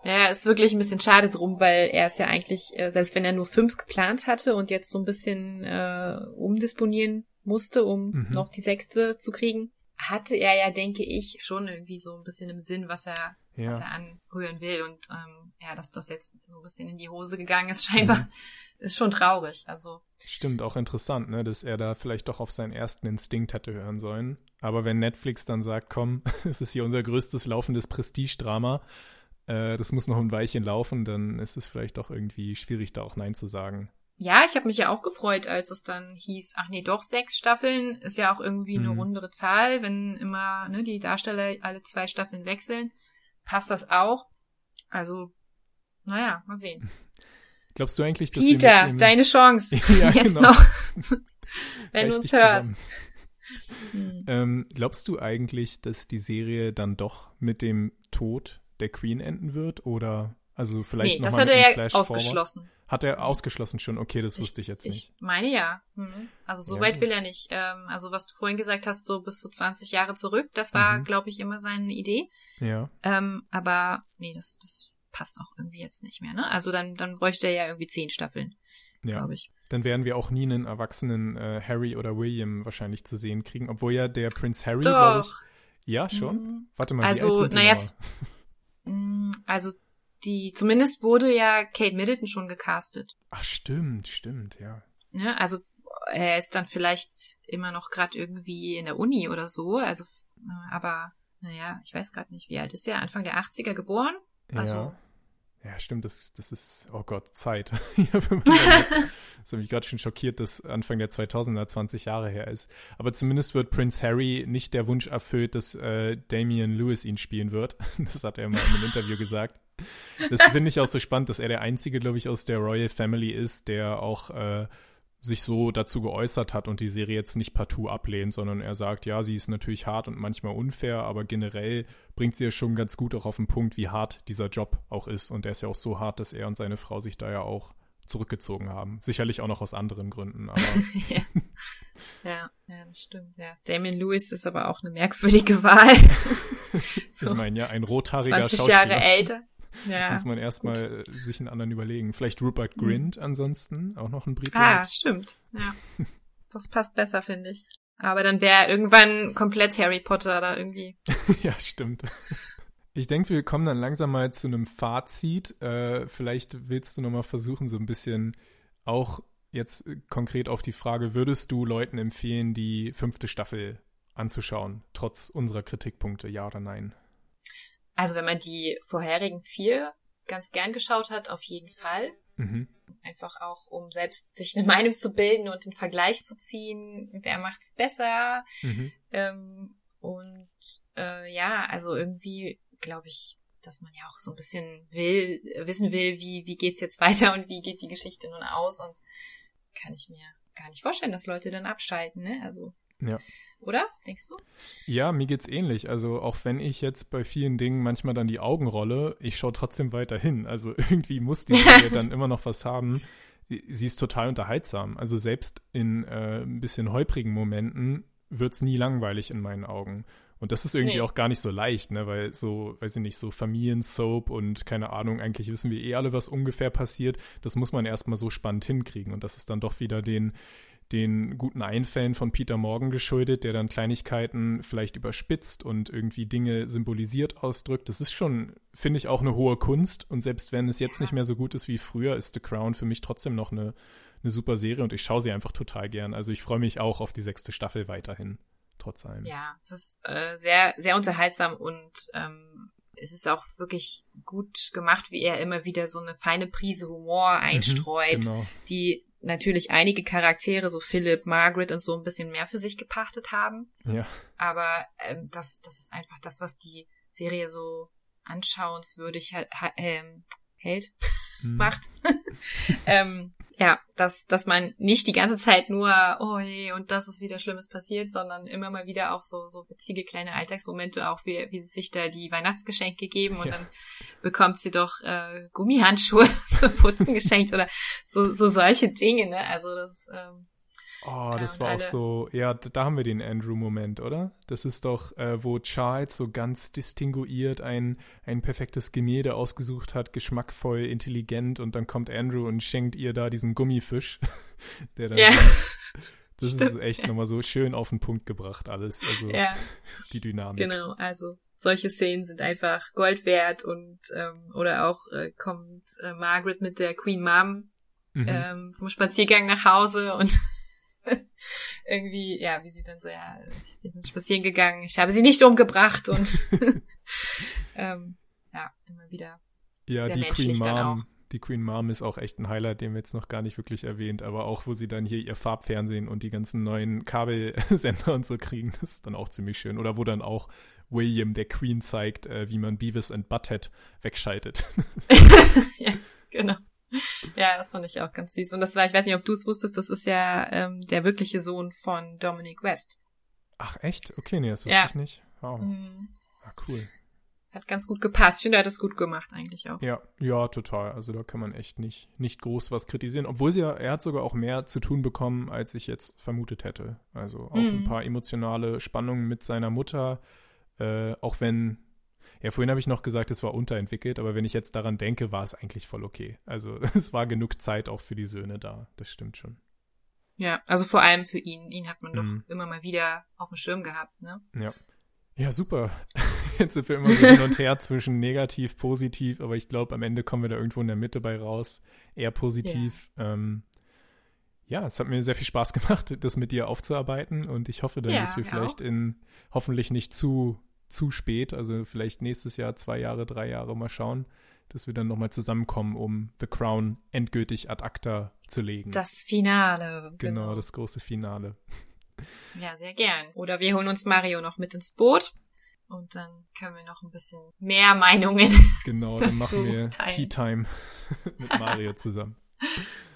Ja, ist wirklich ein bisschen schade drum, weil er es ja eigentlich, äh, selbst wenn er nur fünf geplant hatte und jetzt so ein bisschen äh, umdisponieren musste, um mhm. noch die sechste zu kriegen, hatte er ja, denke ich, schon irgendwie so ein bisschen im Sinn, was er, ja. was er anrühren will. Und ähm, ja, dass das jetzt so ein bisschen in die Hose gegangen ist, scheinbar, mhm. ist schon traurig. Also. Stimmt, auch interessant, ne, dass er da vielleicht doch auf seinen ersten Instinkt hätte hören sollen. Aber wenn Netflix dann sagt, komm, es ist hier unser größtes laufendes Prestigedrama, äh, das muss noch ein Weilchen laufen, dann ist es vielleicht doch irgendwie schwierig, da auch Nein zu sagen. Ja, ich habe mich ja auch gefreut, als es dann hieß, ach nee, doch sechs Staffeln, ist ja auch irgendwie eine mhm. rundere Zahl, wenn immer ne, die Darsteller alle zwei Staffeln wechseln, passt das auch. Also, naja, mal sehen. Glaubst du eigentlich, dass Peter, deine Chance. ja, Jetzt genau. noch. wenn du uns hörst. Hm. Ähm, glaubst du eigentlich, dass die Serie dann doch mit dem Tod der Queen enden wird? Oder also vielleicht nee, noch das hat er ja ausgeschlossen. Hat er ausgeschlossen schon? Okay, das wusste ich jetzt nicht. Ich meine ja. Hm. Also so ja. weit will er nicht. Ähm, also was du vorhin gesagt hast, so bis zu 20 Jahre zurück, das war, mhm. glaube ich, immer seine Idee. Ja. Ähm, aber nee, das, das passt auch irgendwie jetzt nicht mehr. Ne? Also dann, dann bräuchte er ja irgendwie zehn Staffeln, ja. glaube ich. Dann werden wir auch nie einen erwachsenen äh, Harry oder William wahrscheinlich zu sehen kriegen, obwohl ja der Prinz Harry, glaube ich. Ja, schon. Mhm. Warte mal, also, na jetzt. Mm, also die, zumindest wurde ja Kate Middleton schon gecastet. Ach, stimmt, stimmt, ja. Ja, also er ist dann vielleicht immer noch gerade irgendwie in der Uni oder so, also, aber, naja, ich weiß gerade nicht, wie alt ist er? Anfang der 80er geboren? Also, ja. Ja, stimmt, das, das ist, oh Gott, Zeit. das hat mich gerade schon schockiert, dass Anfang der 2000er 20 Jahre her ist. Aber zumindest wird Prince Harry nicht der Wunsch erfüllt, dass äh, Damian Lewis ihn spielen wird. Das hat er mal in einem Interview gesagt. Das finde ich auch so spannend, dass er der Einzige, glaube ich, aus der Royal Family ist, der auch äh, sich so dazu geäußert hat und die Serie jetzt nicht partout ablehnt, sondern er sagt, ja, sie ist natürlich hart und manchmal unfair, aber generell bringt sie ja schon ganz gut auch auf den Punkt, wie hart dieser Job auch ist. Und der ist ja auch so hart, dass er und seine Frau sich da ja auch zurückgezogen haben. Sicherlich auch noch aus anderen Gründen, aber. ja. ja, ja, das stimmt, ja. Damien Lewis ist aber auch eine merkwürdige Wahl. so, ich meine, ja, ein rothaariger 20 Schauspieler. Jahre älter. Ja. Muss man erstmal sich einen anderen überlegen. Vielleicht Rupert Grint ansonsten, auch noch ein Brite. Ah, stimmt. Ja. Das passt besser, finde ich. Aber dann wäre irgendwann komplett Harry Potter da irgendwie. ja, stimmt. Ich denke, wir kommen dann langsam mal zu einem Fazit. Äh, vielleicht willst du noch mal versuchen, so ein bisschen auch jetzt konkret auf die Frage, würdest du Leuten empfehlen, die fünfte Staffel anzuschauen, trotz unserer Kritikpunkte, ja oder nein? Also wenn man die vorherigen vier ganz gern geschaut hat, auf jeden Fall. Mhm. Einfach auch, um selbst sich eine Meinung zu bilden und den Vergleich zu ziehen, wer macht's besser. Mhm. Ähm, und äh, ja, also irgendwie glaube ich, dass man ja auch so ein bisschen will, wissen will, wie, wie geht's jetzt weiter und wie geht die Geschichte nun aus und kann ich mir gar nicht vorstellen, dass Leute dann abschalten, ne? Also ja. Oder? Denkst du? Ja, mir geht's ähnlich. Also auch wenn ich jetzt bei vielen Dingen manchmal dann die Augen rolle, ich schaue trotzdem weiter hin. Also irgendwie muss die Serie dann immer noch was haben. Sie ist total unterhaltsam. Also selbst in äh, ein bisschen holprigen Momenten wird's nie langweilig in meinen Augen. Und das ist irgendwie nee. auch gar nicht so leicht, ne, weil so, weiß ich nicht, so Familiensoap und keine Ahnung, eigentlich wissen wir eh alle, was ungefähr passiert. Das muss man erstmal so spannend hinkriegen. Und das ist dann doch wieder den, den guten Einfällen von Peter Morgan geschuldet, der dann Kleinigkeiten vielleicht überspitzt und irgendwie Dinge symbolisiert ausdrückt. Das ist schon, finde ich, auch eine hohe Kunst. Und selbst wenn es jetzt nicht mehr so gut ist wie früher, ist The Crown für mich trotzdem noch eine, eine super Serie und ich schaue sie einfach total gern. Also ich freue mich auch auf die sechste Staffel weiterhin, trotz allem. Ja, es ist äh, sehr, sehr unterhaltsam und ähm, es ist auch wirklich gut gemacht, wie er immer wieder so eine feine Prise Humor mhm, einstreut, mhm, genau. die natürlich einige Charaktere, so Philip, Margaret und so ein bisschen mehr für sich gepachtet haben. Ja. Aber ähm, das, das ist einfach das, was die Serie so anschauenswürdig halt, ähm, hält, hm. macht. ähm, ja, dass, dass man nicht die ganze Zeit nur, oh je, und das ist wieder Schlimmes passiert, sondern immer mal wieder auch so, so witzige kleine Alltagsmomente, auch wie, wie sie sich da die Weihnachtsgeschenke geben und ja. dann bekommt sie doch äh, Gummihandschuhe zu putzen geschenkt oder so, so solche Dinge, ne? Also das, ähm, Oh, das ja, war auch so, ja, da haben wir den Andrew-Moment, oder? Das ist doch, äh, wo Charles so ganz distinguiert ein, ein perfektes Gemälde ausgesucht hat, geschmackvoll, intelligent und dann kommt Andrew und schenkt ihr da diesen Gummifisch, der dann. Ja. Das Stimmt, ist echt ja. nochmal so schön auf den Punkt gebracht, alles. Also ja. die Dynamik. Genau, also solche Szenen sind einfach Gold wert und ähm, oder auch äh, kommt äh, Margaret mit der Queen Mom mhm. ähm, vom Spaziergang nach Hause und irgendwie, ja, wie sie dann so, ja, wir sind spazieren gegangen, ich habe sie nicht umgebracht und ähm, ja, immer wieder ja, sehr die menschlich Queen Mom, Die Queen Mom ist auch echt ein Highlight, den wir jetzt noch gar nicht wirklich erwähnt, aber auch, wo sie dann hier ihr Farbfernsehen und die ganzen neuen Kabelsender und so kriegen, das ist dann auch ziemlich schön. Oder wo dann auch William der Queen zeigt, äh, wie man Beavis and Butthead wegschaltet. ja, genau. Ja, das fand ich auch ganz süß. Und das war, ich weiß nicht, ob du es wusstest, das ist ja ähm, der wirkliche Sohn von Dominic West. Ach echt? Okay, nee, das wusste ja. ich nicht. Wow. Mhm. Ah, cool. Hat ganz gut gepasst. Ich finde, er hat es gut gemacht eigentlich auch. Ja, ja, total. Also da kann man echt nicht, nicht groß was kritisieren. Obwohl sie ja, er hat sogar auch mehr zu tun bekommen, als ich jetzt vermutet hätte. Also auch mhm. ein paar emotionale Spannungen mit seiner Mutter. Äh, auch wenn ja, vorhin habe ich noch gesagt, es war unterentwickelt, aber wenn ich jetzt daran denke, war es eigentlich voll okay. Also es war genug Zeit auch für die Söhne da. Das stimmt schon. Ja, also vor allem für ihn. Ihn hat man mhm. doch immer mal wieder auf dem Schirm gehabt, ne? Ja. Ja, super. Jetzt sind wir immer so hin und her zwischen negativ, positiv, aber ich glaube, am Ende kommen wir da irgendwo in der Mitte bei raus. Eher positiv. Ja. Ähm, ja, es hat mir sehr viel Spaß gemacht, das mit dir aufzuarbeiten und ich hoffe dann, ja, dass wir vielleicht auch. in hoffentlich nicht zu zu spät, also vielleicht nächstes Jahr, zwei Jahre, drei Jahre mal schauen, dass wir dann nochmal zusammenkommen, um The Crown endgültig ad acta zu legen. Das Finale. Genau, genau. das große Finale. Ja, sehr gern. Oder wir holen uns Mario noch mit ins Boot und dann können wir noch ein bisschen mehr Meinungen. Genau, dann machen wir teilen. Tea Time mit Mario zusammen.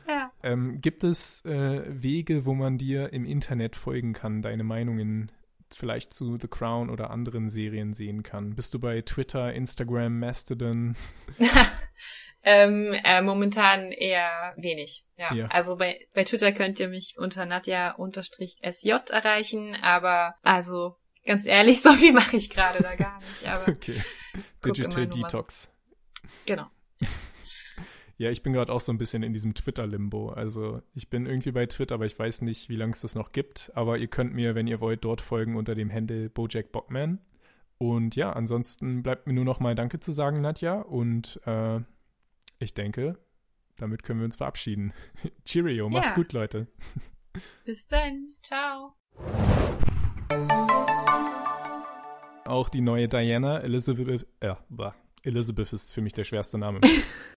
Ja. Ähm, gibt es äh, Wege, wo man dir im Internet folgen kann, deine Meinungen vielleicht zu The Crown oder anderen Serien sehen kann? Bist du bei Twitter, Instagram, Mastodon? ähm, äh, momentan eher wenig. Ja. Ja. Also bei, bei Twitter könnt ihr mich unter Nadja-SJ erreichen, aber also ganz ehrlich, so viel mache ich gerade da gar nicht. Aber Okay. Digital. Detox. genau. Ja, ich bin gerade auch so ein bisschen in diesem Twitter-Limbo. Also ich bin irgendwie bei Twitter, aber ich weiß nicht, wie lange es das noch gibt. Aber ihr könnt mir, wenn ihr wollt, dort folgen unter dem Handle Bojack Bockman. Und ja, ansonsten bleibt mir nur noch mal Danke zu sagen, Nadja. Und äh, ich denke, damit können wir uns verabschieden. Cheerio, macht's Ja. gut, Leute. Bis dann. Ciao. Auch die neue Diana, Elizabeth, ja, bah, Elizabeth ist für mich der schwerste Name.